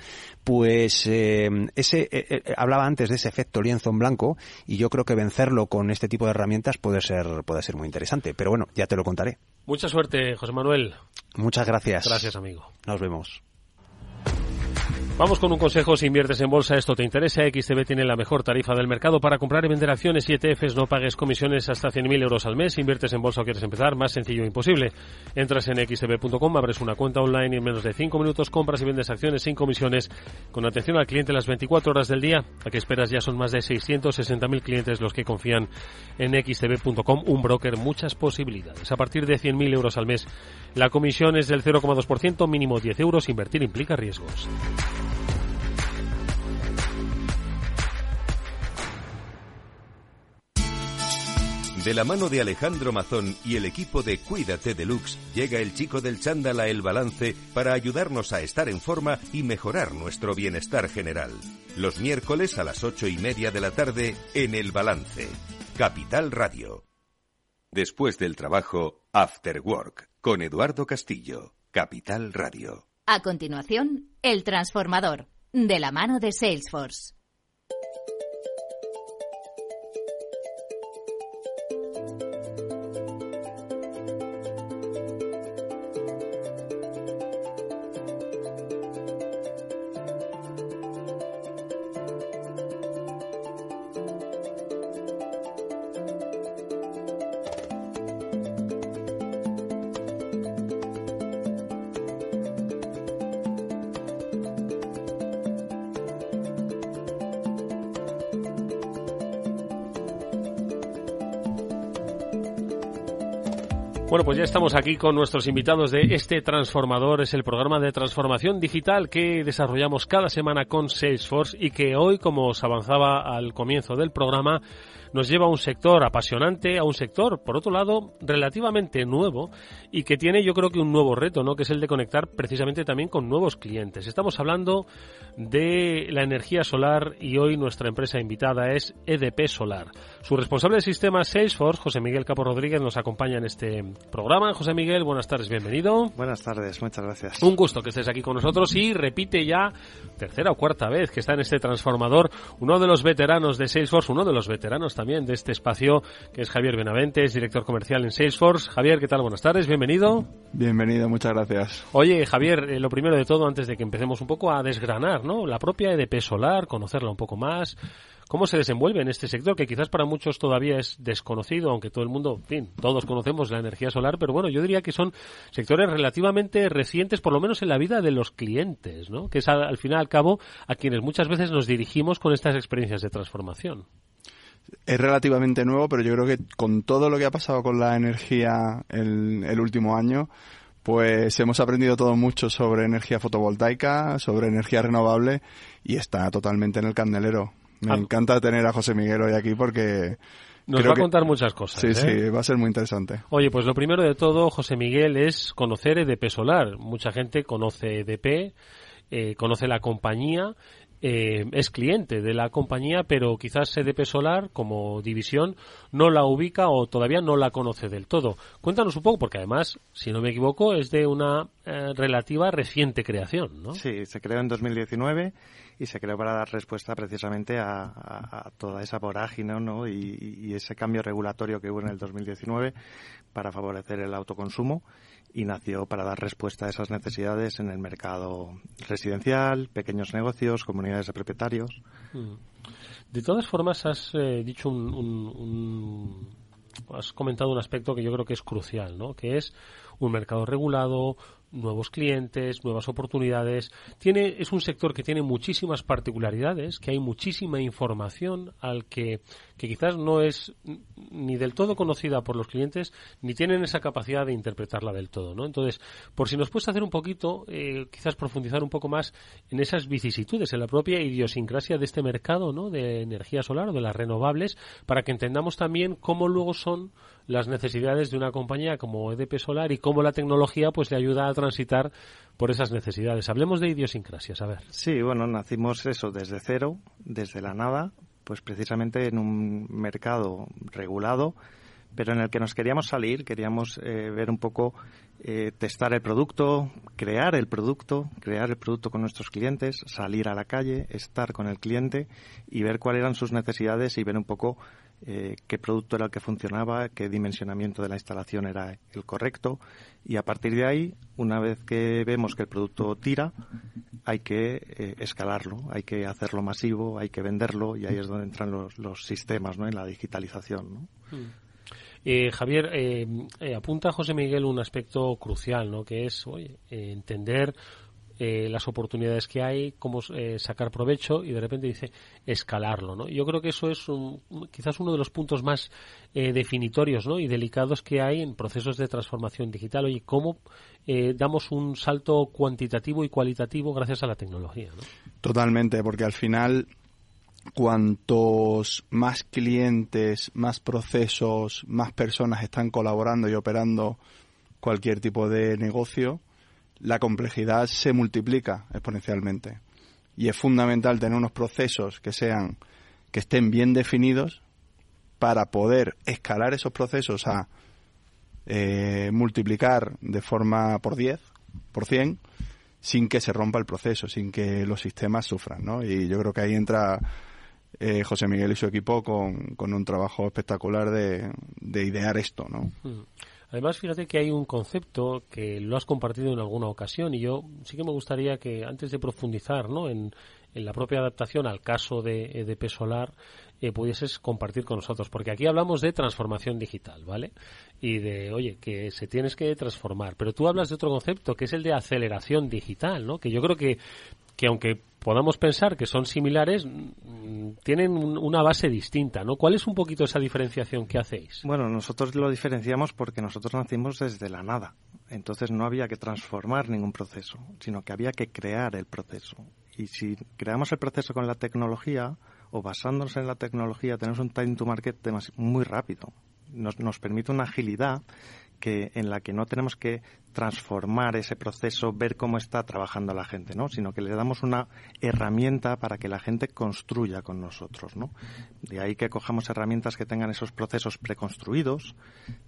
pues em, ese hablaba antes de ese efecto lienzo en blanco y yo creo que vencerlo con este tipo de herramientas puede ser puede ser muy interesante. Pero bueno, ya te lo contaré. Mucha suerte, José Manuel. Muchas gracias. Gracias, amigo. Nos vemos. Vamos con un consejo si inviertes en bolsa, esto te interesa. XTB tiene la mejor tarifa del mercado para comprar y vender acciones y ETFs. No pagues comisiones hasta 100.000 euros al mes. Inviertes en bolsa o quieres empezar, más sencillo imposible. Entras en xtb.com, abres una cuenta online y en menos de 5 minutos compras y vendes acciones sin comisiones con atención al cliente las 24 horas del día. ¿A qué esperas? Ya son más de 660.000 clientes los que confían en xtb.com. Un broker, muchas posibilidades. A partir de 100.000 euros al mes, la comisión es del 0,2%, mínimo 10 euros. Invertir implica riesgos. De la mano de Alejandro Mazón y el equipo de Cuídate Deluxe, llega el chico del chándal a El Balance para ayudarnos a estar en forma y mejorar nuestro bienestar general. Los miércoles a las ocho y media de la tarde en El Balance. Capital Radio. Después del trabajo, After Work, con Eduardo Castillo. Capital Radio. A continuación, El Transformador, de la mano de Salesforce. Ya estamos aquí con nuestros invitados de este Transformador. Es el programa de transformación digital que desarrollamos cada semana con Salesforce y que hoy, como os avanzaba al comienzo del programa, nos lleva a un sector apasionante, a un sector, por otro lado, relativamente nuevo y que tiene yo creo que un nuevo reto, ¿no? que es el de conectar precisamente también con nuevos clientes. Estamos hablando de la energía solar y hoy nuestra empresa invitada es EDP Solar. Su responsable de sistema Salesforce, José Miguel Capo Rodríguez, nos acompaña en este programa. José Miguel, buenas tardes, bienvenido. Buenas tardes, muchas gracias. Un gusto que estés aquí con nosotros y repite ya tercera o cuarta vez que está en este transformador uno de los veteranos de Salesforce, uno de los veteranos también de este espacio, que es Javier Benaventes, director comercial en Salesforce. Javier, ¿qué tal? Buenas tardes, bienvenido. Bienvenido, muchas gracias. Oye, Javier, eh, lo primero de todo, antes de que empecemos un poco a desgranar, ¿no? La propia EDP Solar, conocerla un poco más cómo se desenvuelve en este sector, que quizás para muchos todavía es desconocido, aunque todo el mundo, en fin, todos conocemos la energía solar, pero bueno, yo diría que son sectores relativamente recientes, por lo menos en la vida de los clientes, ¿no? Que es al, al final al cabo a quienes muchas veces nos dirigimos con estas experiencias de transformación es relativamente nuevo, pero yo creo que con todo lo que ha pasado con la energía el, el, último año, pues hemos aprendido todo mucho sobre energía fotovoltaica, sobre energía renovable y está totalmente en el candelero. Me encanta tener a José Miguel hoy aquí porque... Nos va a contar muchas cosas. Sí, ¿eh? sí, va a ser muy interesante. Oye, pues lo primero de todo, José Miguel, es conocer EDP Solar. Mucha gente conoce EDP, eh, conoce la compañía, eh, es cliente de la compañía, pero quizás EDP Solar como división no la ubica o todavía no la conoce del todo. Cuéntanos un poco, porque además, si no me equivoco, es de una eh, relativa reciente creación, ¿no? Sí, se creó en 2019 y se creó para dar respuesta precisamente a, toda esa vorágine ¿no? Y, y, ese cambio regulatorio que hubo en el 2019 para favorecer el autoconsumo y nació para dar respuesta a esas necesidades en el mercado residencial, pequeños negocios, comunidades de propietarios. Mm. De todas formas, has eh, dicho un, un, un, has comentado un aspecto que yo creo que es crucial, ¿no? Que es un mercado regulado, nuevos clientes, nuevas oportunidades. Tiene, es un sector que tiene muchísimas particularidades, que hay muchísima información al que, que quizás no es ni del todo conocida por los clientes, ni tienen esa capacidad de interpretarla del todo, ¿no? Entonces, por si nos puedes hacer un poquito, eh, quizás profundizar un poco más en esas vicisitudes, en la propia idiosincrasia de este mercado, ¿no? De energía solar o de las renovables, para que entendamos también cómo luego son las necesidades de una compañía como EDP Solar y cómo la tecnología pues le ayuda a transitar por esas necesidades. Hablemos de idiosincrasias, a ver. Sí, bueno, nacimos eso desde cero, desde la nada, pues precisamente en un mercado regulado, pero en el que nos queríamos salir, queríamos eh, ver un poco, eh, testar el producto, crear el producto, crear el producto con nuestros clientes, salir a la calle, estar con el cliente y ver cuáles eran sus necesidades y ver un poco eh, qué producto era el que funcionaba, qué dimensionamiento de la instalación era el correcto y a partir de ahí, una vez que vemos que el producto tira, hay que eh, escalarlo, hay que hacerlo masivo, hay que venderlo y ahí es donde entran los, los sistemas, ¿no? En la digitalización, ¿no? Hmm. Eh, Javier, apunta José Miguel un aspecto crucial, ¿no? Que es, oye, entender eh, las oportunidades que hay, cómo eh, sacar provecho y de repente dice escalarlo. ¿no? Yo creo que eso es un, quizás uno de los puntos más eh, definitorios ¿no? y delicados que hay en procesos de transformación digital. Oye, cómo eh, damos un salto cuantitativo y cualitativo gracias a la tecnología. ¿no? Totalmente, porque al final cuantos más clientes, más procesos, más personas están colaborando y operando cualquier tipo de negocio, la complejidad se multiplica exponencialmente. Y es fundamental tener unos procesos que sean, que estén bien definidos para poder escalar esos procesos a eh, multiplicar de forma por 10, por 100, sin que se rompa el proceso, sin que los sistemas sufran, ¿no? Y yo creo que ahí entra eh, José Miguel y su equipo con, con un trabajo espectacular de, de idear esto, ¿no? Mm. Además, fíjate que hay un concepto que lo has compartido en alguna ocasión y yo sí que me gustaría que antes de profundizar ¿no? en, en la propia adaptación al caso de EDP Solar eh, pudieses compartir con nosotros, porque aquí hablamos de transformación digital, ¿vale? Y de, oye, que se tienes que transformar, pero tú hablas de otro concepto que es el de aceleración digital, ¿no? Que yo creo que que aunque podamos pensar que son similares, tienen una base distinta, ¿no? ¿Cuál es un poquito esa diferenciación que hacéis? Bueno, nosotros lo diferenciamos porque nosotros nacimos desde la nada. Entonces no había que transformar ningún proceso, sino que había que crear el proceso. Y si creamos el proceso con la tecnología o basándonos en la tecnología, tenemos un time to market muy rápido. Nos, nos permite una agilidad que en la que no tenemos que transformar ese proceso, ver cómo está trabajando la gente, ¿no? Sino que le damos una herramienta para que la gente construya con nosotros, ¿no? De ahí que cojamos herramientas que tengan esos procesos preconstruidos,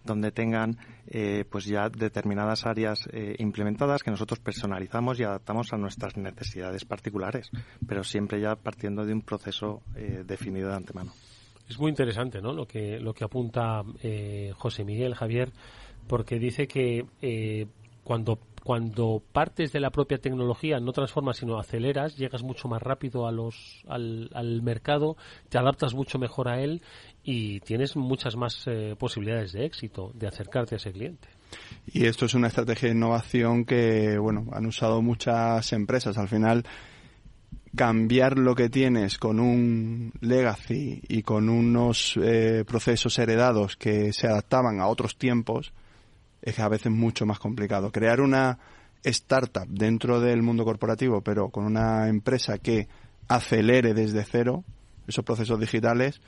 donde tengan, eh, pues ya determinadas áreas eh, implementadas que nosotros personalizamos y adaptamos a nuestras necesidades particulares, pero siempre ya partiendo de un proceso eh, definido de antemano. Es muy interesante, ¿no? Lo que lo que apunta José Miguel Javier porque dice que eh, cuando cuando partes de la propia tecnología no transformas sino aceleras, llegas mucho más rápido a los, al, mercado, te adaptas mucho mejor a él y tienes muchas más eh, posibilidades de éxito, de acercarte a ese cliente. Y esto es una estrategia de innovación que, bueno, han usado muchas empresas. Al final, cambiar lo que tienes con un legacy y con unos eh, procesos heredados que se adaptaban a otros tiempos, es a veces mucho más complicado. Crear una startup dentro del mundo corporativo, pero con una empresa que acelere desde cero esos procesos digitales,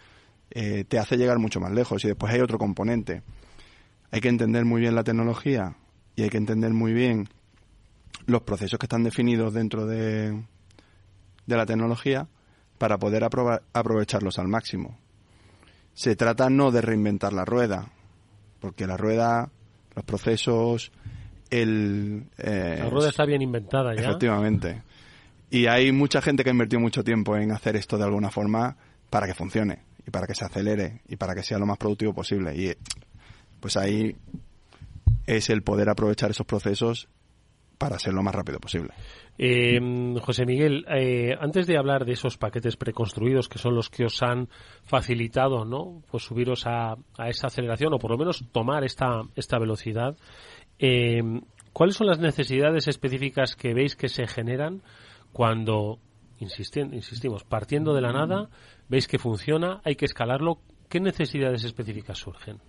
eh, te hace llegar mucho más lejos. Y después hay otro componente. Hay que entender muy bien la tecnología y hay que entender muy bien los procesos que están definidos dentro de, de la tecnología para poder aprovecharlos al máximo. Se trata no de reinventar la rueda, porque la rueda los procesos, el... Eh, la rueda está bien inventada ya. Efectivamente. Y hay mucha gente que ha invertido mucho tiempo en hacer esto de alguna forma para que funcione y para que se acelere y para que sea lo más productivo posible. Y pues ahí es el poder aprovechar esos procesos para ser lo más rápido posible. Eh, José Miguel, eh, antes de hablar de esos paquetes preconstruidos que son los que os han facilitado, ¿no? Pues subiros a, esa aceleración o por lo menos tomar esta, esta velocidad, eh, ¿cuáles son las necesidades específicas que veis que se generan cuando, insistimos, partiendo de la nada, veis que funciona, hay que escalarlo? ¿Qué necesidades específicas surgen?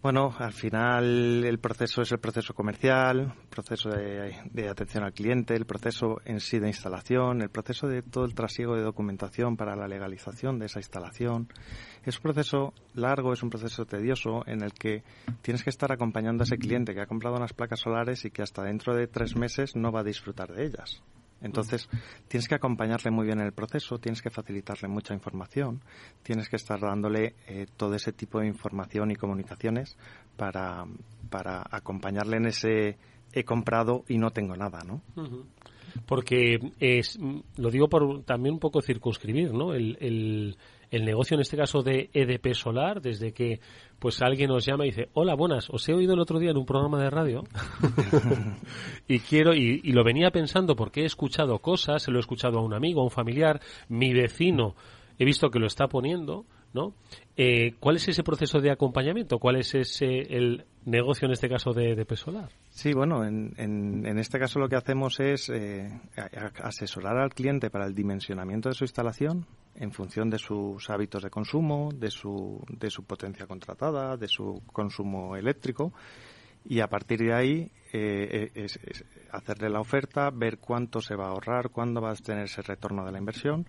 Bueno, al final el proceso es el proceso comercial, el proceso de, atención al cliente, el proceso en sí de instalación, el proceso de todo el trasiego de documentación para la legalización de esa instalación. Es un proceso largo, es un proceso tedioso en el que tienes que estar acompañando a ese cliente que ha comprado unas placas solares y que hasta dentro de tres meses no va a disfrutar de ellas. Entonces, tienes que acompañarle muy bien en el proceso, tienes que facilitarle mucha información, tienes que estar dándole eh, todo ese tipo de información y comunicaciones para, para acompañarle en ese he comprado y no tengo nada, ¿no? Porque es, lo digo por también un poco circunscribir, ¿no? el negocio en este caso de EDP Solar, desde que pues alguien nos llama y dice, hola, buenas, os he oído el otro día en un programa de radio y quiero, y, lo venía pensando porque he escuchado cosas, se lo he escuchado a un amigo, a un familiar, mi vecino, he visto que lo está poniendo, ¿no? Eh, ¿Cuál es ese proceso de acompañamiento? ¿Cuál es ese el negocio en este caso de, de Solar? Sí, bueno, en, en, este caso lo que hacemos es eh, asesorar al cliente para el dimensionamiento de su instalación en función de sus hábitos de consumo, de su, de su potencia contratada, de su consumo eléctrico y a partir de ahí eh, es, hacerle la oferta, ver cuánto se va a ahorrar, cuándo va a tener ese retorno de la inversión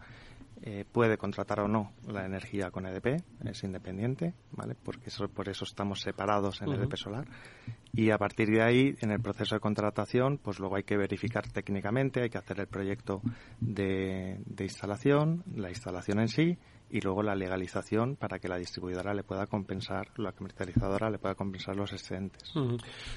eh, puede contratar o no la energía con EDP, es independiente, ¿vale? Porque eso, por eso estamos separados en EDP Solar. Y a partir de ahí, en el proceso de contratación, pues luego hay que verificar técnicamente, hay que hacer el proyecto de instalación, la instalación en sí, y luego la legalización para que la distribuidora le pueda compensar, la comercializadora le pueda compensar los excedentes.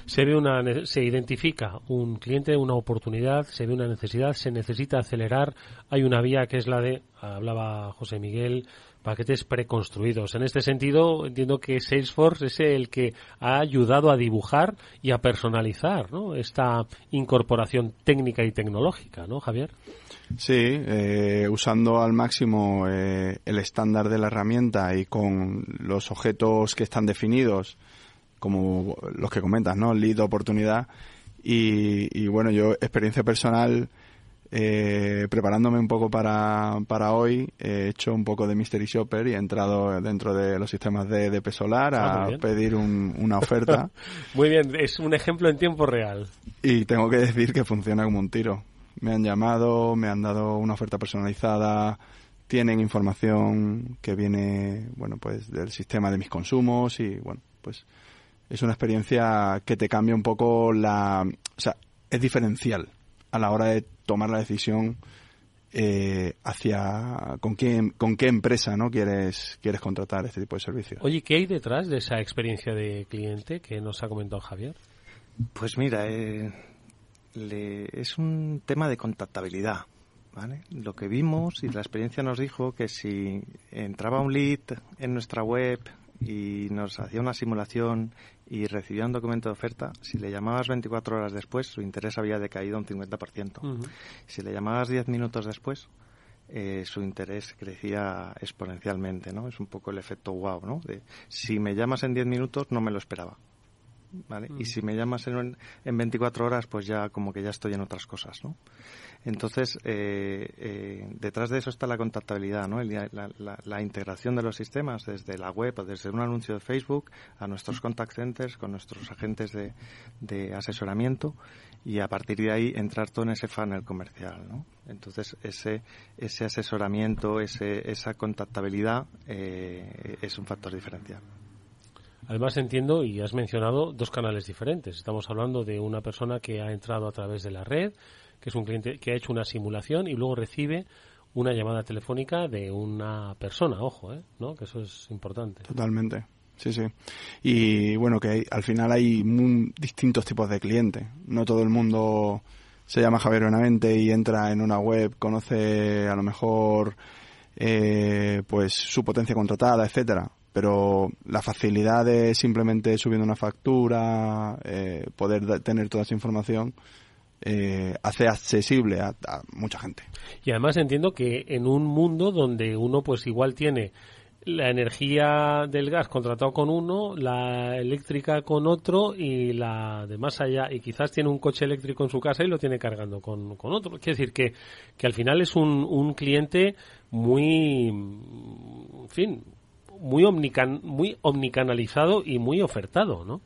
Se ve una, se identifica un cliente, una oportunidad, se ve una necesidad, se necesita acelerar. Hay una vía que es la de, hablaba José Miguel, paquetes preconstruidos. En este sentido, entiendo que Salesforce es el que ha ayudado a dibujar y a personalizar esta incorporación técnica y tecnológica, ¿no, Javier? Sí, eh, usando al máximo eh, el estándar de la herramienta y con los objetos que están definidos, como los que comentas, ¿no? Lead, oportunidad. Y, y bueno, yo, experiencia personal, eh, preparándome un poco para, para hoy, he hecho un poco de Mystery Shopper y he entrado dentro de los sistemas de, de Pesolar ah, a pedir una oferta. muy bien, es un ejemplo en tiempo real. Y tengo que decir que funciona como un tiro. Me han llamado, me han dado una oferta personalizada, tienen información que viene, bueno, pues del sistema de mis consumos y, bueno, pues es una experiencia que te cambia un poco la... O sea, es diferencial a la hora de tomar la decisión eh, hacia con qué, con qué empresa no quieres, quieres contratar este tipo de servicios. Oye, ¿qué hay detrás de esa experiencia de cliente que nos ha comentado Javier? Pues mira, eh, es un tema de contactabilidad. ¿vale? Lo que vimos y la experiencia nos dijo que si entraba un lead en nuestra web y nos hacía una simulación y recibía un documento de oferta, si le llamabas 24 horas después, su interés había decaído un 50%. Si le llamabas 10 minutos después, eh, su interés crecía exponencialmente, ¿no? Es un poco el efecto wow, ¿no? De, si me llamas en 10 minutos, no me lo esperaba. ¿Vale? Y si me llamas en, en 24 horas, pues ya como que ya estoy en otras cosas, ¿no? Entonces, eh, eh, detrás de eso está la contactabilidad, ¿no? la, integración de los sistemas desde la web desde un anuncio de Facebook a nuestros contact centers con nuestros agentes de, asesoramiento y a partir de ahí entrar todo en ese funnel comercial, ¿no? Entonces, ese, ese asesoramiento, ese, esa contactabilidad eh, es un factor diferencial. Además entiendo y has mencionado dos canales diferentes. Estamos hablando de una persona que ha entrado a través de la red, que es un cliente que ha hecho una simulación y luego recibe una llamada telefónica de una persona, ojo, ¿eh? ¿no? Que eso es importante. Totalmente. Sí, sí. Y bueno, que al final hay distintos tipos de clientes. No todo el mundo se llama Javier Benavente y entra en una web, conoce a lo mejor eh, pues su potencia contratada, etcétera. Pero la facilidad de simplemente subiendo una factura, eh, poder tener toda esa información, eh, hace accesible a, mucha gente. Y además entiendo que en un mundo donde uno pues igual tiene la energía del gas contratado con uno, la eléctrica con otro y la de más allá, y quizás tiene un coche eléctrico en su casa y lo tiene cargando con, otro. Quiere decir que, que al final es un, un cliente muy, en fin, muy, omnican, muy omnicanalizado y muy ofertado, ¿no?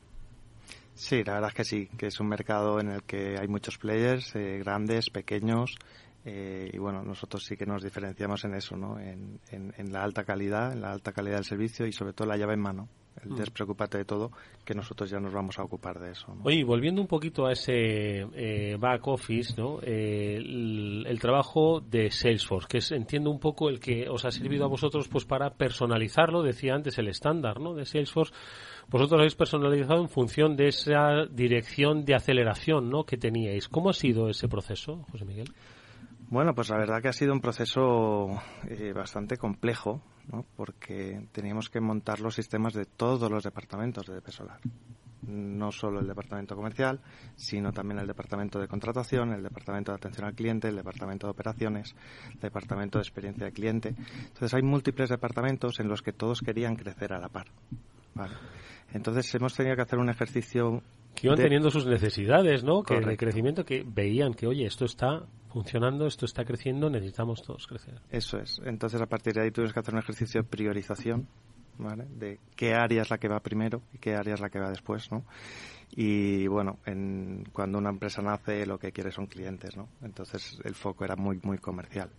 Sí, la verdad es que sí, que es un mercado en el que hay muchos players, eh, grandes, pequeños, eh, y bueno, nosotros sí que nos diferenciamos en eso, ¿no? En, la alta calidad, en la alta calidad del servicio y sobre todo la llave en mano. El mm. despreocúpate de todo, que nosotros ya nos vamos a ocupar de eso. Oye, volviendo un poquito a ese eh, back office, ¿no? El, el, trabajo de Salesforce, que es, entiendo un poco el que os ha servido a vosotros pues para personalizarlo, decía antes el estándar, ¿no? De Salesforce vosotros habéis personalizado en función de esa dirección de aceleración ¿no? que teníais. ¿Cómo ha sido ese proceso, José Miguel? Bueno, pues la verdad que ha sido un proceso eh, bastante complejo, ¿no? porque teníamos que montar los sistemas de todos los departamentos de DP. No solo el departamento comercial, sino también el departamento de contratación, el departamento de atención al cliente, el departamento de operaciones, el departamento de experiencia de cliente. Entonces hay múltiples departamentos en los que todos querían crecer a la par. ¿Vale? Entonces hemos tenido que hacer un ejercicio que iban teniendo sus necesidades, ¿no? Que de crecimiento que veían que, oye, esto está funcionando, esto está creciendo, necesitamos todos crecer. Eso es. Entonces a partir de ahí tuvimos que hacer un ejercicio de priorización, ¿vale? De qué área es la que va primero y qué área es la que va después, ¿no? Y bueno, en, cuando una empresa nace lo que quiere son clientes, ¿no? Entonces el foco era muy, muy comercial.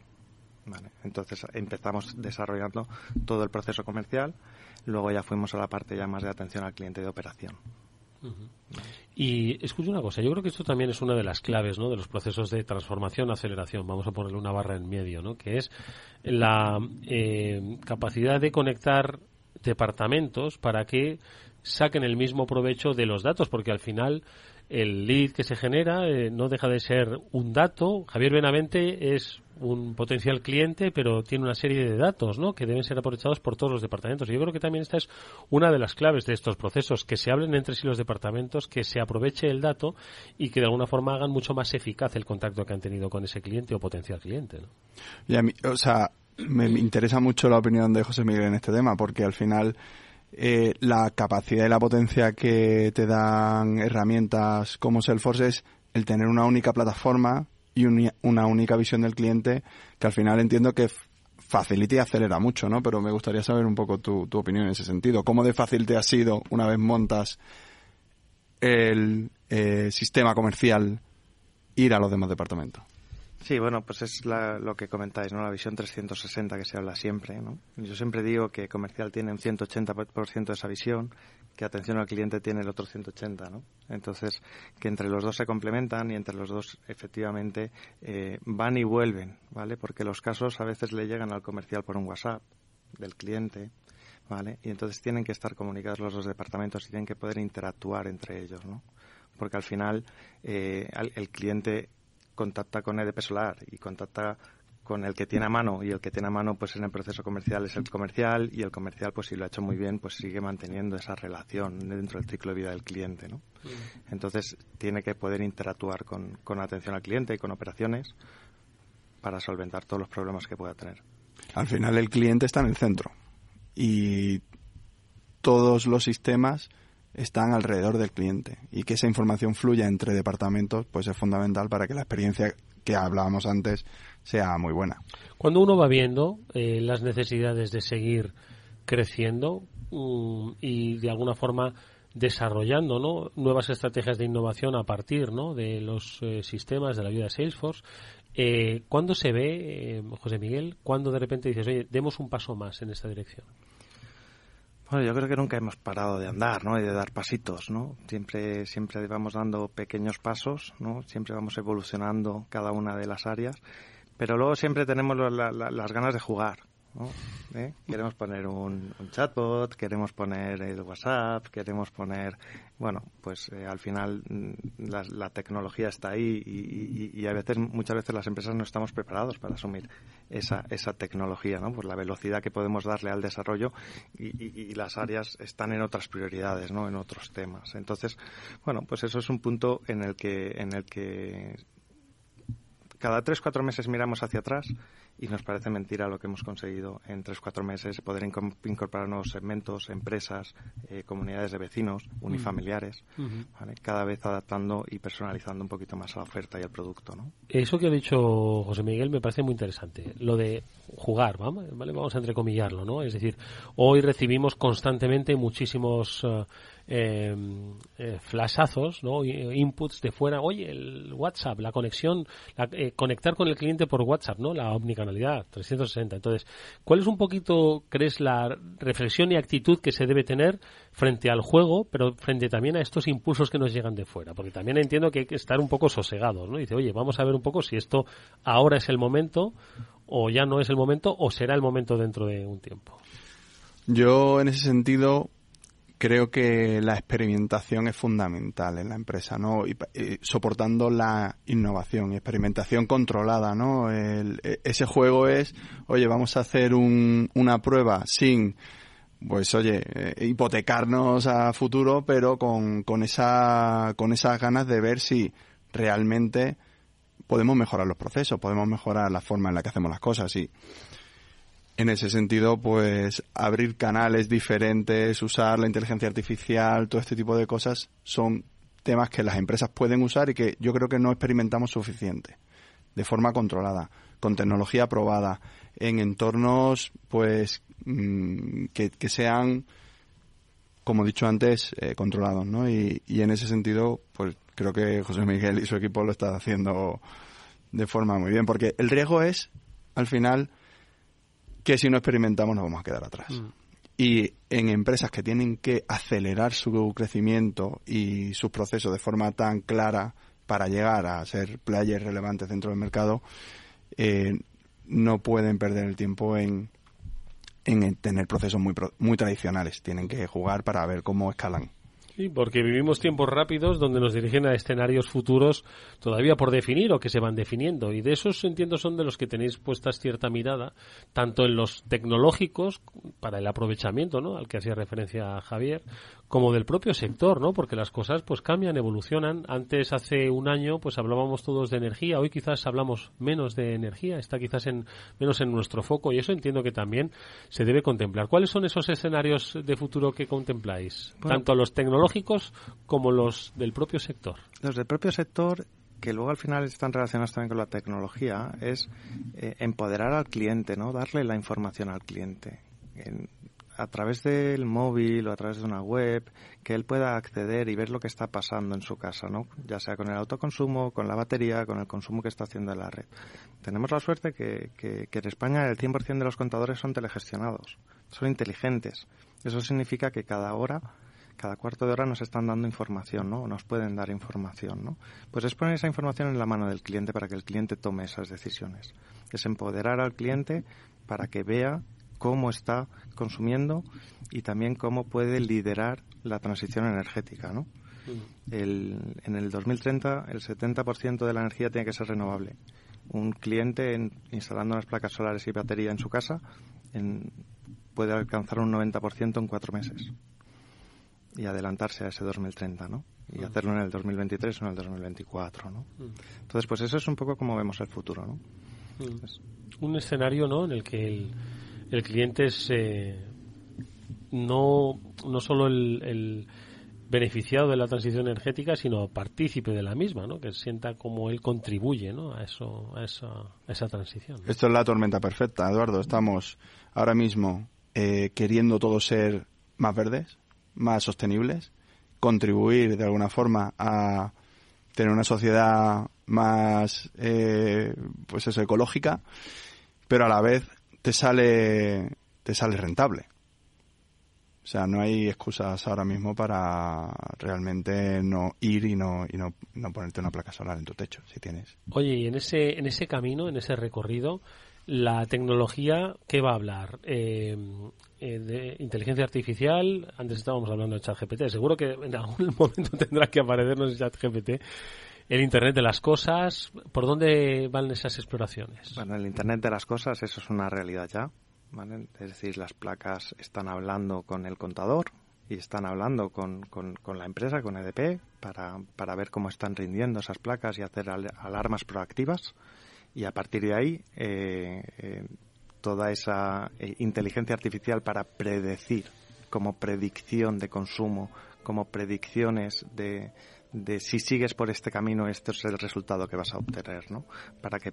¿vale? Entonces empezamos desarrollando todo el proceso comercial Luego ya fuimos a la parte ya más de atención al cliente de operación. Y escucho una cosa, yo creo que esto también es una de las claves ¿no? de los procesos de transformación, aceleración, vamos a ponerle una barra en medio, ¿no? que es la eh, capacidad de conectar departamentos para que saquen el mismo provecho de los datos, porque al final el lead que se genera eh, no deja de ser un dato. Javier Benavente es un potencial cliente, pero tiene una serie de datos ¿no? que deben ser aprovechados por todos los departamentos. Y yo creo que también esta es una de las claves de estos procesos, que se hablen entre sí los departamentos, que se aproveche el dato y que de alguna forma hagan mucho más eficaz el contacto que han tenido con ese cliente o potencial cliente. ¿no? o sea, me interesa mucho la opinión de José Miguel en este tema, porque al final eh, la capacidad y la potencia que te dan herramientas como Salesforce es el tener una única plataforma y una única visión del cliente que al final entiendo que facilita y acelera mucho, ¿no? Pero me gustaría saber un poco tu, tu opinión en ese sentido. ¿Cómo de fácil te ha sido una vez montas el eh, sistema comercial ir a los demás departamentos? Sí, bueno, pues es lo que comentáis, ¿no? La visión 360 que se habla siempre, ¿no? Yo siempre digo que comercial tiene un 180% de esa visión, que atención al cliente tiene el otro 180, ¿no? Entonces, que entre los dos se complementan y entre los dos efectivamente eh, van y vuelven, ¿vale? Porque los casos a veces le llegan al comercial por un WhatsApp del cliente, ¿vale? Y entonces tienen que estar comunicados los dos departamentos y tienen que poder interactuar entre ellos, ¿no? Porque al final eh, el cliente contacta con EDP Solar y contacta con el que tiene a mano y el que tiene a mano pues en el proceso comercial es el comercial y el comercial pues si lo ha hecho muy bien pues sigue manteniendo esa relación dentro del ciclo de vida del cliente ¿no? entonces tiene que poder interactuar con, con atención al cliente y con operaciones para solventar todos los problemas que pueda tener. Al final el cliente está en el centro y todos los sistemas están alrededor del cliente y que esa información fluya entre departamentos pues es fundamental para que la experiencia que hablábamos antes sea muy buena. Cuando uno va viendo eh, las necesidades de seguir creciendo um, y de alguna forma desarrollando ¿no? nuevas estrategias de innovación a partir ¿no? de los eh, sistemas de la vida de Salesforce, eh, ¿cuándo se ve, eh, José Miguel, cuando de repente dices, oye, demos un paso más en esta dirección? Bueno, yo creo que nunca hemos parado de andar, ¿no? Y de dar pasitos, ¿no? Siempre, siempre vamos dando pequeños pasos, ¿no? Siempre vamos evolucionando cada una de las áreas, pero luego siempre tenemos las ganas de jugar, ¿Eh? Queremos poner un, chatbot, queremos poner el WhatsApp, queremos poner, bueno, pues eh, al final mm, la, tecnología está ahí y, a veces, muchas veces las empresas no estamos preparados para asumir esa, esa tecnología, ¿no? Por la velocidad que podemos darle al desarrollo y, las áreas están en otras prioridades, ¿no? En otros temas. Entonces, bueno, pues eso es un punto en el que, en el que cada tres, cuatro meses miramos hacia atrás y nos parece mentira lo que hemos conseguido en tres cuatro meses poder incorporar nuevos segmentos, empresas, eh, comunidades de vecinos, unifamiliares, cada vez adaptando y personalizando un poquito más a la oferta y al producto. ¿no? Eso que ha dicho José Miguel me parece muy interesante, lo de jugar, ¿vale? vamos a entrecomillarlo, ¿no? es decir, hoy recibimos constantemente muchísimos... Eh, Em, eh, flashazos, ¿no? inputs de fuera. Oye, el WhatsApp, la conexión, eh, conectar con el cliente por WhatsApp, ¿no? La omnicanalidad 360. Entonces, ¿cuál es un poquito, crees, la reflexión y actitud que se debe tener frente al juego, pero frente también a estos impulsos que nos llegan de fuera? Porque también entiendo que hay que estar un poco sosegados, ¿no? Dice, oye, vamos a ver un poco si esto ahora es el momento o ya no es el momento o será el momento dentro de un tiempo. Yo, en ese sentido, creo que la experimentación es fundamental en la empresa, ¿no? Y, soportando la innovación y experimentación controlada, ¿no? El, e, ese juego es, oye, vamos a hacer un, una prueba sin, pues oye, eh, hipotecarnos a futuro, pero con, con, esa, con esas ganas de ver si realmente podemos mejorar los procesos, podemos mejorar la forma en la que hacemos las cosas y en ese sentido, pues abrir canales diferentes, usar la inteligencia artificial, todo este tipo de cosas son temas que las empresas pueden usar y que yo creo que no experimentamos suficiente, de forma controlada, con tecnología probada, en entornos, pues, mm, que, sean, como he dicho antes, eh, controlados, ¿no? Y, y en ese sentido, pues creo que José Miguel y su equipo lo están haciendo de forma muy bien, porque el riesgo es, al final, que si no experimentamos nos vamos a quedar atrás. Mm. Y en empresas que tienen que acelerar su crecimiento y sus procesos de forma tan clara para llegar a ser players relevantes dentro del mercado, eh, no pueden perder el tiempo en, en tener procesos muy, muy tradicionales. Tienen que jugar para ver cómo escalan. Sí, porque vivimos tiempos rápidos donde nos dirigen a escenarios futuros todavía por definir o que se van definiendo. Y de esos, entiendo, son de los que tenéis puestas cierta mirada, tanto en los tecnológicos, para el aprovechamiento, ¿no? Al que hacía referencia Javier, como del propio sector, ¿no? Porque las cosas pues cambian, evolucionan. Antes, hace un año, pues hablábamos todos de energía. Hoy quizás hablamos menos de energía, está quizás en, menos en nuestro foco y eso entiendo que también se debe contemplar. ¿Cuáles son esos escenarios de futuro que contempláis? Tanto los tecnológicos como los del propio sector. Los del propio sector que luego al final están relacionados también con la tecnología, es eh, empoderar al cliente, ¿no? Darle la información al cliente. En, a través del móvil o a través de una web, que él pueda acceder y ver lo que está pasando en su casa, ¿no? Ya sea con el autoconsumo, con la batería, con el consumo que está haciendo en la red. Tenemos la suerte que, que en España el 100% de los contadores son telegestionados, son inteligentes. Eso significa que cada hora cada cuarto de hora nos están dando información, ¿no? Nos pueden dar información, ¿no? Pues es poner esa información en la mano del cliente para que el cliente tome esas decisiones. Es empoderar al cliente para que vea cómo está consumiendo y también cómo puede liderar la transición energética, ¿no? Mm. en el 2030 el 70% de la energía tiene que ser renovable. Un cliente instalando unas placas solares y batería en su casa puede alcanzar un 90% en cuatro meses y adelantarse a ese 2030, ¿no? Y mm. hacerlo en el 2023 o en el 2024, ¿no? Mm. Entonces, pues eso es un poco como vemos el futuro, ¿no? Un escenario, ¿no? En el que el, el cliente es eh, no, no solo el, beneficiado de la transición energética, sino partícipe de la misma, ¿no? Que sienta como él contribuye, ¿no? A eso, a esa, esa transición. Esto es la tormenta perfecta, Eduardo. Estamos ahora mismo eh, queriendo todos ser más verdes, más sostenibles, contribuir de alguna forma a tener una sociedad más eh, pues eso ecológica pero a la vez te sale te sale rentable o sea no hay excusas ahora mismo para realmente no ir y no y no, no ponerte una placa solar en tu techo si tienes oye y en ese en ese camino en ese recorrido la tecnología, ¿qué va a hablar? Eh, eh, de inteligencia artificial, antes estábamos hablando de ChatGPT, seguro que en algún momento tendrá que aparecernos ChatGPT, el Internet de las cosas, ¿por dónde van esas exploraciones? Bueno, el Internet de las cosas, eso es una realidad ya, Es decir, las placas están hablando con el contador y están hablando con, con, la empresa, con EDP, para, para ver cómo están rindiendo esas placas y hacer alarmas proactivas. Y a partir de ahí eh, eh, toda esa eh, inteligencia artificial para predecir como predicción de consumo, como predicciones de, de si sigues por este camino, este es el resultado que vas a obtener, ¿no? Para que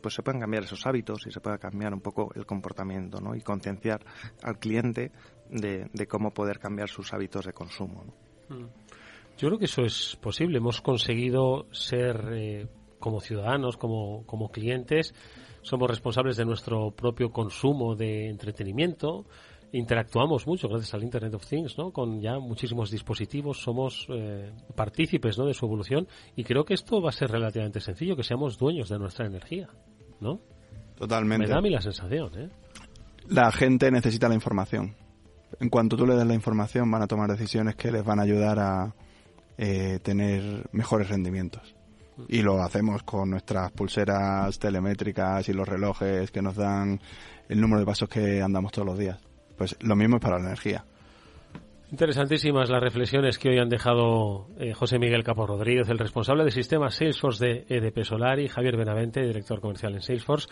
pues se puedan cambiar esos hábitos y se pueda cambiar un poco el comportamiento, ¿no? Y concienciar al cliente de, de cómo poder cambiar sus hábitos de consumo. Mm. Yo creo que eso es posible. Hemos conseguido ser como ciudadanos, como, como clientes, somos responsables de nuestro propio consumo de entretenimiento, interactuamos mucho gracias al Internet of Things, ¿no? Con ya muchísimos dispositivos, somos eh, partícipes, ¿no? De su evolución y creo que esto va a ser relativamente sencillo, que seamos dueños de nuestra energía, ¿no? Totalmente. Me da a mí la sensación, ¿eh? La gente necesita la información. En cuanto tú le des la información, van a tomar decisiones que les van a ayudar a eh, tener mejores rendimientos y lo hacemos con nuestras pulseras telemétricas y los relojes que nos dan el número de pasos que andamos todos los días. Pues lo mismo es para la energía. Interesantísimas las reflexiones que hoy han dejado eh, José Miguel Capo Rodríguez, el responsable de sistemas Salesforce de EDP Solar, y Javier Benavente, director comercial en Salesforce,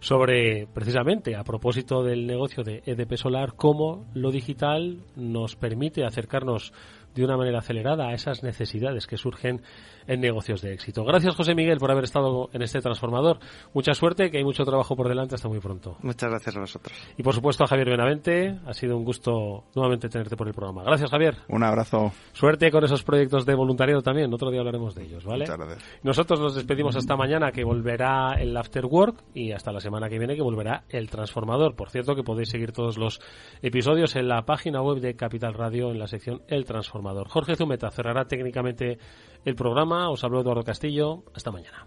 sobre precisamente a propósito del negocio de EDP Solar, cómo lo digital nos permite acercarnos de una manera acelerada a esas necesidades que surgen en negocios de éxito. Gracias, José Miguel, por haber estado en este transformador. Mucha suerte, que hay mucho trabajo por delante. Hasta muy pronto. Muchas gracias a vosotros. Y por supuesto a Javier Benavente. Ha sido un gusto nuevamente tenerte por el programa. Gracias, Javier. Un abrazo. Suerte con esos proyectos de voluntariado también. Otro día hablaremos de ellos, ¿vale? Muchas gracias. Nosotros nos despedimos hasta mañana, que volverá el After Work, y hasta la semana que viene, que volverá el Transformador. Por cierto, que podéis seguir todos los episodios en la página web de Capital Radio en la sección El Transformador. Jorge Zumeta cerrará técnicamente el programa. Os habló Eduardo Castillo. Hasta mañana.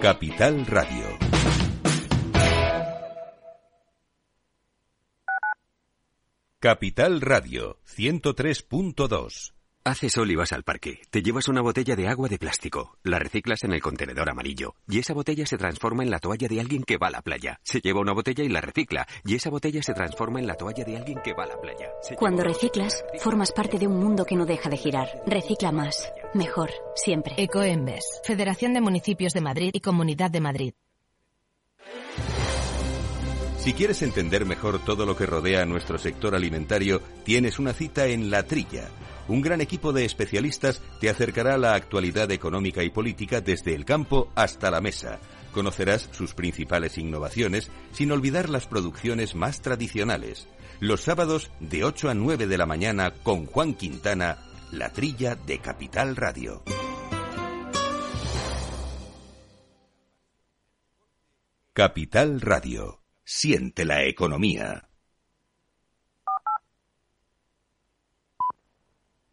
Capital Radio. Capital Radio 103.2 Haces sol y vas al parque. Te llevas una botella de agua de plástico. La reciclas en el contenedor amarillo. Y esa botella se transforma en la toalla de alguien que va a la playa. Se lleva una botella y la recicla. Y esa botella se transforma en la toalla de alguien que va a la playa. Cuando reciclas, formas parte de un mundo que no deja de girar. Recicla más. Mejor. Siempre. Ecoembes. Federación de Municipios de Madrid y Comunidad de Madrid. Si quieres entender mejor todo lo que rodea a nuestro sector alimentario, tienes una cita en La Trilla un gran equipo de especialistas te acercará a la actualidad económica y política desde el campo hasta la mesa. Conocerás sus principales innovaciones sin olvidar las producciones más tradicionales. Los sábados de 8 a 9 de la mañana con Juan Quintana, la trilla de Capital Radio. Capital Radio. Siente la economía.